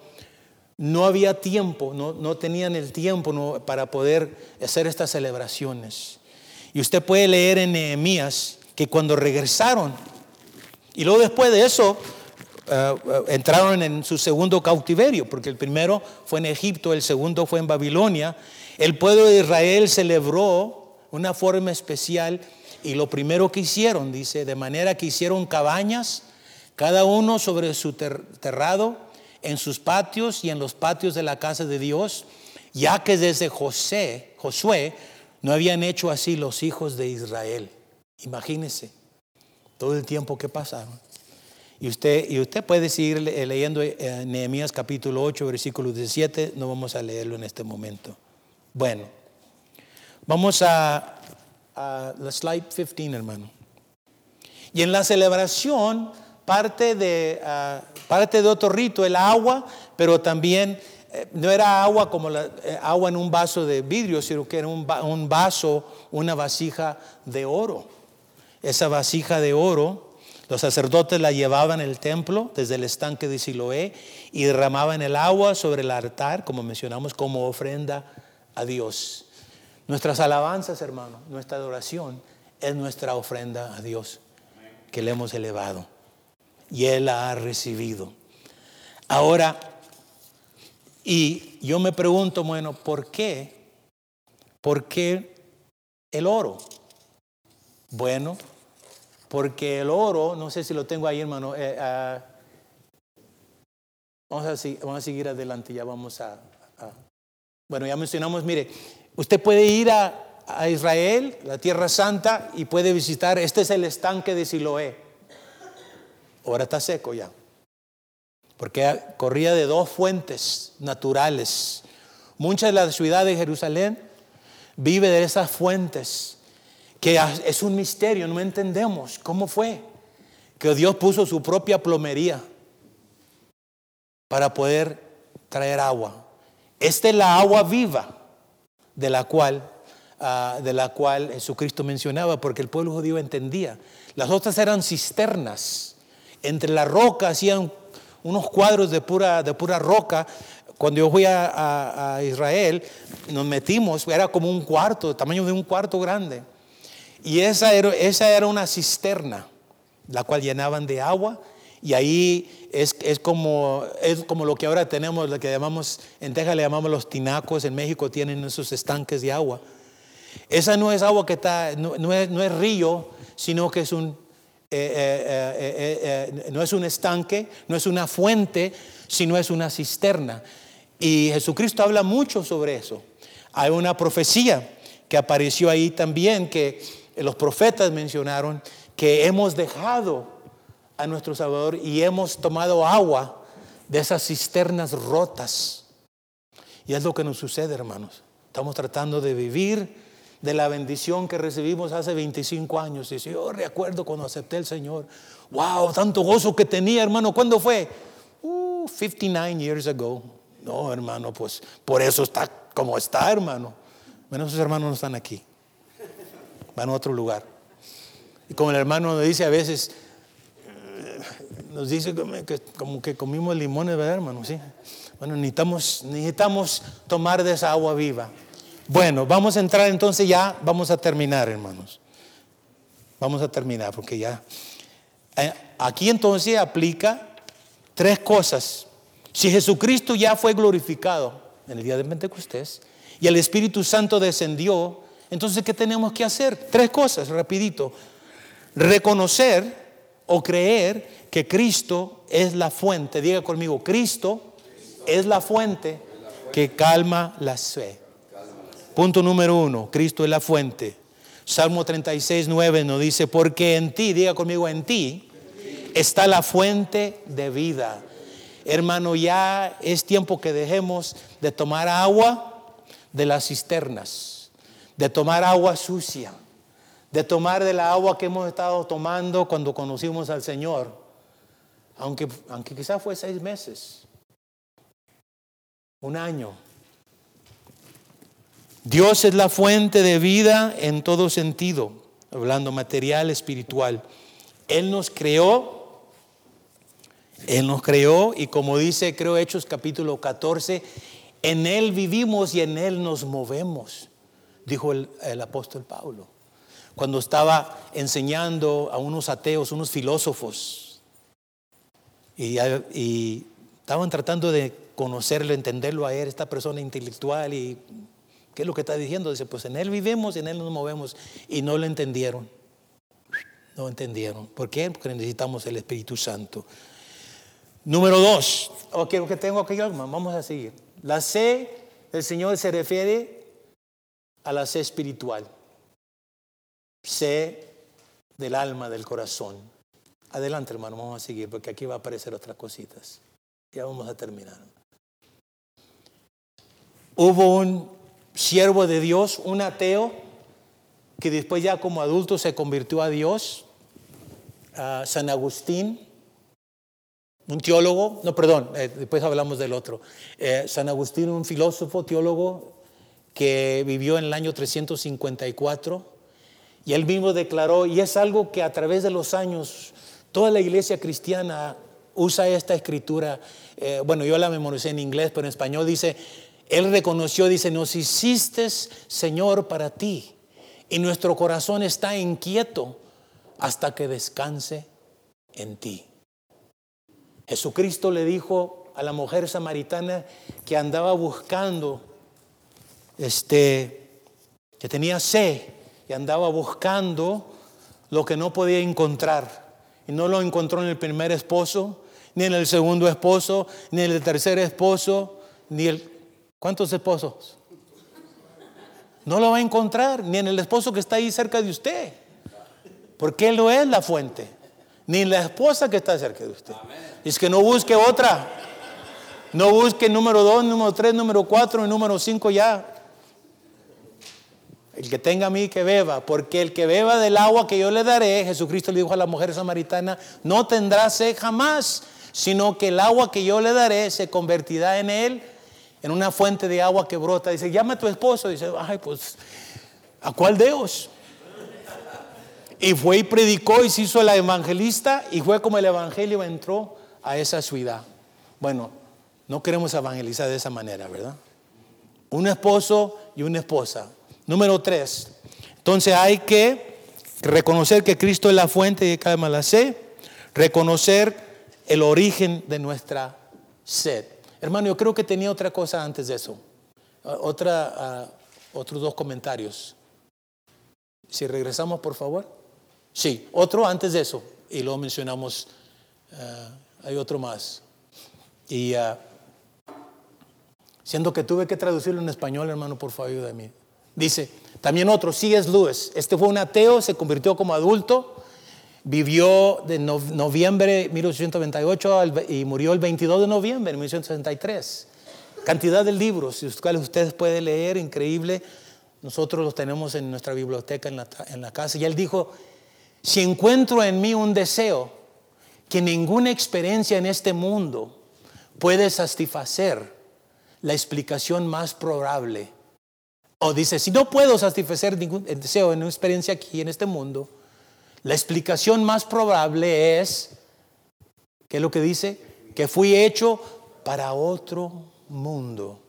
no había tiempo, no, tenían el tiempo para poder hacer estas celebraciones. Y usted puede leer en Nehemías que cuando regresaron, y luego después de eso, eh, eh, entraron en su segundo cautiverio, porque el primero fue en Egipto, el segundo fue en Babilonia. El pueblo de Israel celebró una forma especial y lo primero que hicieron, dice, de manera que hicieron cabañas, cada uno sobre su terrado en sus patios y en los patios de la casa de Dios, ya que desde José, Josué, no habían hecho así los hijos de Israel. Imagínense todo el tiempo que pasaron. Y usted, y usted puede seguir leyendo eh, Nehemías capítulo 8, versículo 17, no vamos a leerlo en este momento. Bueno, vamos a, la slide 15, hermano. Y en la celebración parte de, ah, parte de otro rito, el agua, pero también eh, no era agua como eh, agua en un vaso de vidrio, sino que era un, un vaso, una vasija de oro. Esa vasija de oro, los sacerdotes la llevaban al templo desde el estanque de Siloé y derramaban el agua sobre el altar, como mencionamos, como ofrenda a Dios. Nuestras alabanzas, hermano, nuestra adoración es nuestra ofrenda a Dios que le hemos elevado y Él la ha recibido. Ahora, y yo me pregunto, bueno, ¿por qué? ¿Por qué el oro? Bueno, porque el oro, no sé si lo tengo ahí, hermano. Eh, ah, vamos, a, vamos, a, seguir adelante, ya vamos a, Bueno, ya mencionamos, mire, usted puede ir a, Israel, la Tierra Santa, y puede visitar, este es el estanque de Siloé. Ahora está seco ya. Porque corría de dos fuentes naturales. Mucha de la ciudad de Jerusalén vive de esas fuentes, que es un misterio, no entendemos cómo fue que Dios puso su propia plomería para poder traer agua. Esta es la agua viva de la cual, ah, de la cual Jesucristo mencionaba, porque el pueblo judío entendía. Las otras eran cisternas entre la roca, hacían unos cuadros de pura, de pura roca. Cuando yo fui a, Israel, nos metimos, era como un cuarto, tamaño de un cuarto grande. Y esa era, esa era una cisterna, la cual llenaban de agua. Y ahí es, como, es como lo que ahora tenemos, lo que llamamos, en Texas le llamamos los tinacos, en México tienen esos estanques de agua. Esa no es agua que está, no es río, sino que es un eh, eh, eh, no es un estanque, no es una fuente, sino es una cisterna. Y Jesucristo habla mucho sobre eso. Hay una profecía que apareció ahí también, que los profetas mencionaron, que hemos dejado a nuestro Salvador y hemos tomado agua de esas cisternas rotas. Y es lo que nos sucede, hermanos. Estamos tratando de vivir de la bendición que recibimos hace 25 años. Y yo recuerdo cuando acepté el Señor, wow, tanto gozo que tenía, hermano. ¿Cuándo fue? 59 uh, years ago. No, hermano, pues por eso está como está, hermano. Bueno, esos hermanos no están aquí. Van a otro lugar. Y como el hermano nos dice a veces, nos dice que, como que comimos limones, ¿verdad, hermano? Sí. Bueno, necesitamos, necesitamos tomar de esa agua viva. Bueno, vamos a entrar entonces ya, vamos a terminar, hermanos. Vamos a terminar porque ya... Eh, aquí entonces aplica tres cosas. Si Jesucristo ya fue glorificado en el día de Pentecostés y el Espíritu Santo descendió, entonces ¿qué tenemos que hacer? Tres cosas, rapidito. Reconocer o creer que Cristo es la fuente. Diga conmigo, Cristo es la fuente que calma la sed. Punto número uno, Cristo es la fuente. Salmo 36, 9 nos dice, porque en ti, diga conmigo, en ti está la fuente de vida. Hermano, ya es tiempo que dejemos de tomar agua de las cisternas, de tomar agua sucia, de tomar de la agua que hemos estado tomando cuando conocimos al Señor, aunque, aunque quizás fue seis meses, un año. Dios es la fuente de vida en todo sentido, hablando material, espiritual. Él nos creó él nos creó y como dice, creo Hechos capítulo 14, en Él vivimos y en Él nos movemos, dijo el, apóstol Pablo, cuando estaba enseñando a unos ateos, unos filósofos, y, estaban tratando de conocerlo, entenderlo a Él, esta persona intelectual, y ¿qué es lo que está diciendo? Dice, pues en Él vivimos, en Él nos movemos, y no lo entendieron. No entendieron. ¿Por qué? Porque necesitamos el Espíritu Santo. Número dos, ok, que tengo aquí, vamos a seguir. La C del Señor se refiere a la C espiritual, C del alma, del corazón. Adelante, hermano, vamos a seguir porque aquí va a aparecer otras cositas. Ya vamos a terminar. Hubo un siervo de Dios, un ateo, que después ya como adulto se convirtió a Dios, a San Agustín un teólogo, no, perdón, eh, después hablamos del otro. Eh, San Agustín, un filósofo, teólogo que vivió en el año 354, y él mismo declaró, y es algo que a través de los años toda la iglesia cristiana usa esta escritura, eh, bueno, yo la memoricé en inglés, pero en español dice, él reconoció, dice, nos hiciste, Señor, para ti, y nuestro corazón está inquieto hasta que descanse en ti. Jesucristo le dijo a la mujer samaritana que andaba buscando, este, que tenía sed y andaba buscando lo que no podía encontrar. Y no lo encontró en el primer esposo, ni en el segundo esposo, ni en el tercer esposo, ni el... ¿Cuántos esposos? No lo va a encontrar, ni en el esposo que está ahí cerca de usted, porque Él no es la fuente, ni en la esposa que está cerca de usted. Es que no busque otra. No busque número dos, número tres, número cuatro y número cinco ya. El que tenga a mí que beba, porque el que beba del agua que yo le daré, Jesucristo le dijo a la mujer samaritana, no tendrá sed jamás, sino que el agua que yo le daré se convertirá en él en una fuente de agua que brota. Dice, llama a tu esposo. Dice, ay, pues, ¿a cuál Dios? Y fue y predicó y se hizo la evangelista y fue como el evangelio entró a esa ciudad. Bueno, no queremos evangelizar de esa manera, ¿verdad? Un esposo y una esposa. Número tres. Entonces hay que reconocer que Cristo es la fuente de cada la sed, reconocer el origen de nuestra sed. Hermano, yo creo que tenía otra cosa antes de eso. Otra, ah, otros dos comentarios. Si regresamos, por favor. Sí, otro antes de eso. Y lo mencionamos ah, hay otro más. Y uh, siendo que tuve que traducirlo en español, hermano, por favor, ayúdame. Dice, también otro, C.S. Lewis. Este fue un ateo, se convirtió como adulto, vivió de noviembre de 1898 y murió el 22 de noviembre de 1863. Cantidad de libros, los cuales ustedes pueden leer, increíble. Nosotros los tenemos en nuestra biblioteca en la, en la casa. Y él dijo, si encuentro en mí un deseo, que ninguna experiencia en este mundo puede satisfacer la explicación más probable. O dice, si no puedo satisfacer ningún deseo en una experiencia aquí en este mundo, la explicación más probable es, ¿qué es lo que dice? Que fui hecho para otro mundo.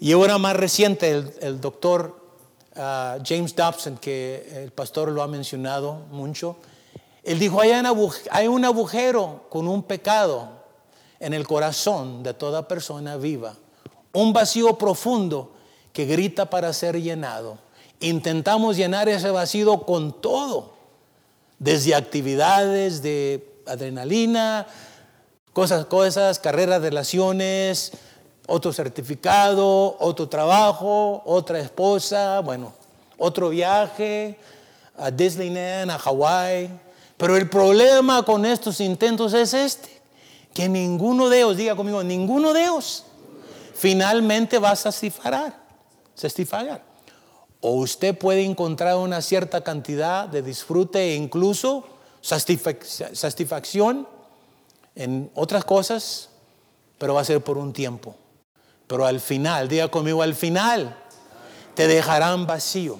Y ahora más reciente, el, doctor ah, James Dobson, que el pastor lo ha mencionado mucho, él dijo, hay un agujero con un pecado en el corazón de toda persona viva, un vacío profundo que grita para ser llenado. Intentamos llenar ese vacío con todo, desde actividades de adrenalina, cosas, cosas, carreras, relaciones, otro certificado, otro trabajo, otra esposa, bueno, otro viaje a Disneyland, a Hawái. Pero el problema con estos intentos es este, que ninguno de ellos, diga conmigo, ninguno de ellos finalmente va a satisfacer. Satisfacer. O usted puede encontrar una cierta cantidad de disfrute e incluso satisfacción en otras cosas, pero va a ser por un tiempo. Pero al final, diga conmigo, al final te dejarán vacío,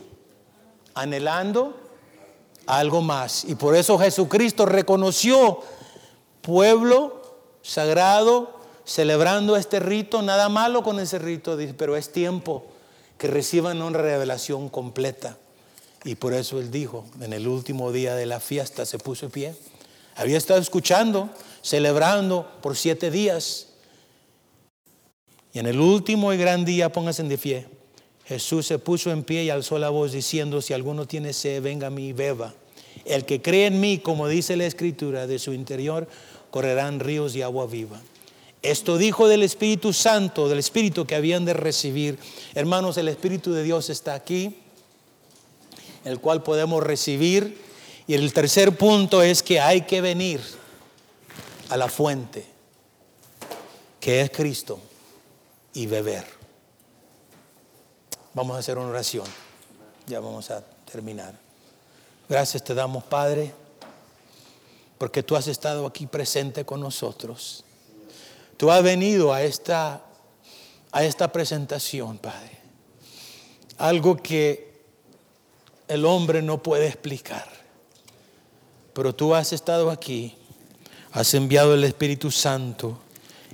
anhelando algo más. Y por eso Jesucristo reconoció pueblo sagrado, celebrando este rito, nada malo con ese rito, pero es tiempo que reciban una revelación completa. Y por eso él dijo, en el último día de la fiesta se puso en pie. Había estado escuchando, celebrando por siete días. Y en el último y gran día, pónganse de pie. Jesús se puso en pie y alzó la voz diciendo, si alguno tiene sed, venga a mí y beba. El que cree en mí, como dice la escritura, de su interior correrán ríos de agua viva. Esto dijo del Espíritu Santo, del Espíritu que habían de recibir. Hermanos, el Espíritu de Dios está aquí, el cual podemos recibir. Y el tercer punto es que hay que venir a la fuente, que es Cristo, y beber. Vamos a hacer una oración. Ya vamos a terminar. Gracias te damos, Padre, porque tú has estado aquí presente con nosotros. Tú has venido a esta, a esta presentación, Padre. Algo que el hombre no puede explicar. Pero tú has estado aquí, has enviado el Espíritu Santo,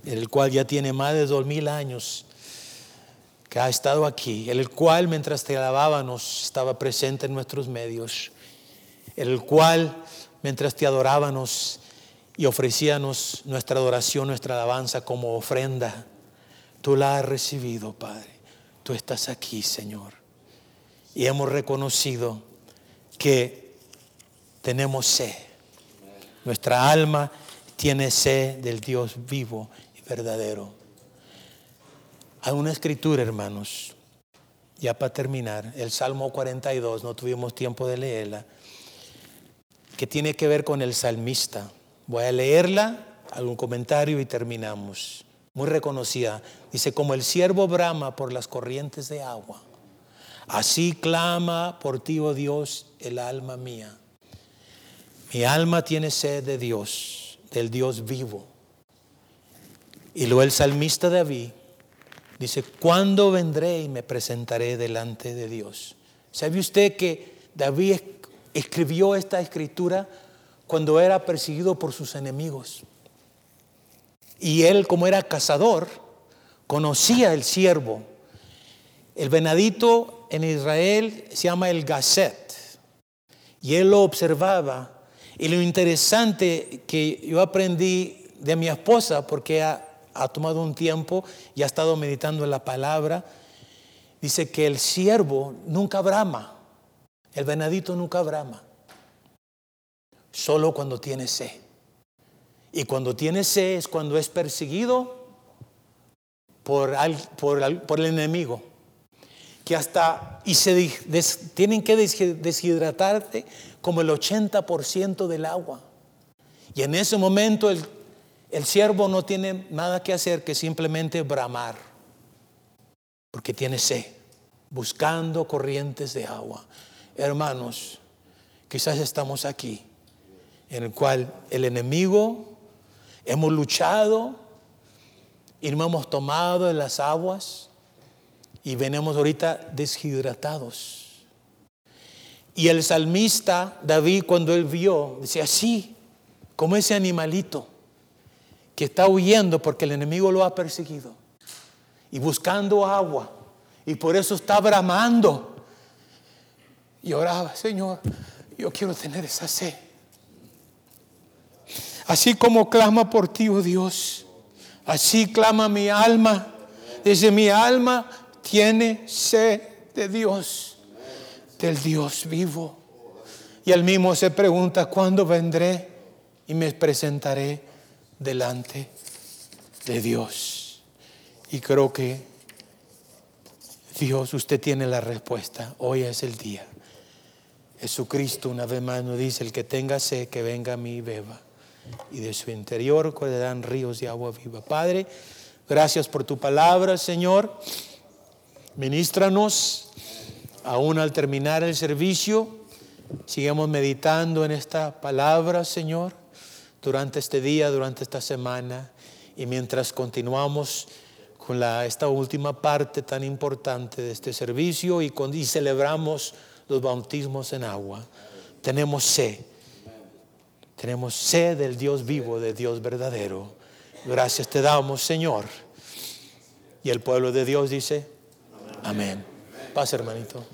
el cual ya tiene más de dos mil años que ha estado aquí, el cual mientras te alabábamos estaba presente en nuestros medios, el cual mientras te adorábamos y ofrecíanos nuestra adoración, nuestra alabanza como ofrenda. Tú la has recibido, Padre. Tú estás aquí, Señor. Y hemos reconocido que tenemos sed. Nuestra alma tiene sed del Dios vivo y verdadero. Hay una escritura, hermanos, ya para terminar, el Salmo 42, no tuvimos tiempo de leerla, que tiene que ver con el salmista. Voy a leerla, algún comentario y terminamos. Muy reconocida. Dice, como el siervo brama por las corrientes de agua, así clama por ti, oh Dios, el alma mía. Mi alma tiene sed de Dios, del Dios vivo. Y luego el salmista David dice, ¿cuándo vendré y me presentaré delante de Dios? ¿Sabe usted que David escribió esta escritura cuando era perseguido por sus enemigos. Y él, como era cazador, conocía el siervo. El venadito en Israel se llama el gazet. Y él lo observaba. Y lo interesante que yo aprendí de mi esposa, porque ha, ha tomado un tiempo y ha estado meditando en la palabra, dice que el siervo nunca brama. El venadito nunca brama solo cuando tiene sed. Y cuando tiene sed es cuando es perseguido por, el enemigo. Que hasta, y se tienen que deshidratarte como el 80% del agua. Y en ese momento el, el siervo no tiene nada que hacer que simplemente bramar, porque tiene sed, buscando corrientes de agua. Hermanos, quizás estamos aquí en el cual el enemigo hemos luchado y no hemos tomado en las aguas y venimos ahorita deshidratados. Y el salmista David cuando él vio, decía, así, como ese animalito que está huyendo porque el enemigo lo ha perseguido y buscando agua y por eso está bramando. Y oraba, Señor, yo quiero tener esa sed. Así como clama por ti, oh Dios, así clama mi alma. Desde mi alma tiene sed de Dios, del Dios vivo. Y él mismo se pregunta, ¿cuándo vendré y me presentaré delante de Dios? Y creo que Dios, usted tiene la respuesta. Hoy es el día. Jesucristo una vez más nos dice, el que tenga sed, que venga a mí y beba. Y de su interior correrán ríos de agua viva. Padre, gracias por tu palabra, Señor. Ministranos, aún al terminar el servicio, sigamos meditando en esta palabra, Señor, durante este día, durante esta semana. Y mientras continuamos con esta última parte tan importante de este servicio y, y celebramos los bautismos en agua, tenemos sed. Tenemos sed del Dios vivo, del Dios verdadero. Gracias te damos, Señor. Y el pueblo de Dios dice, amén. Pase, hermanito.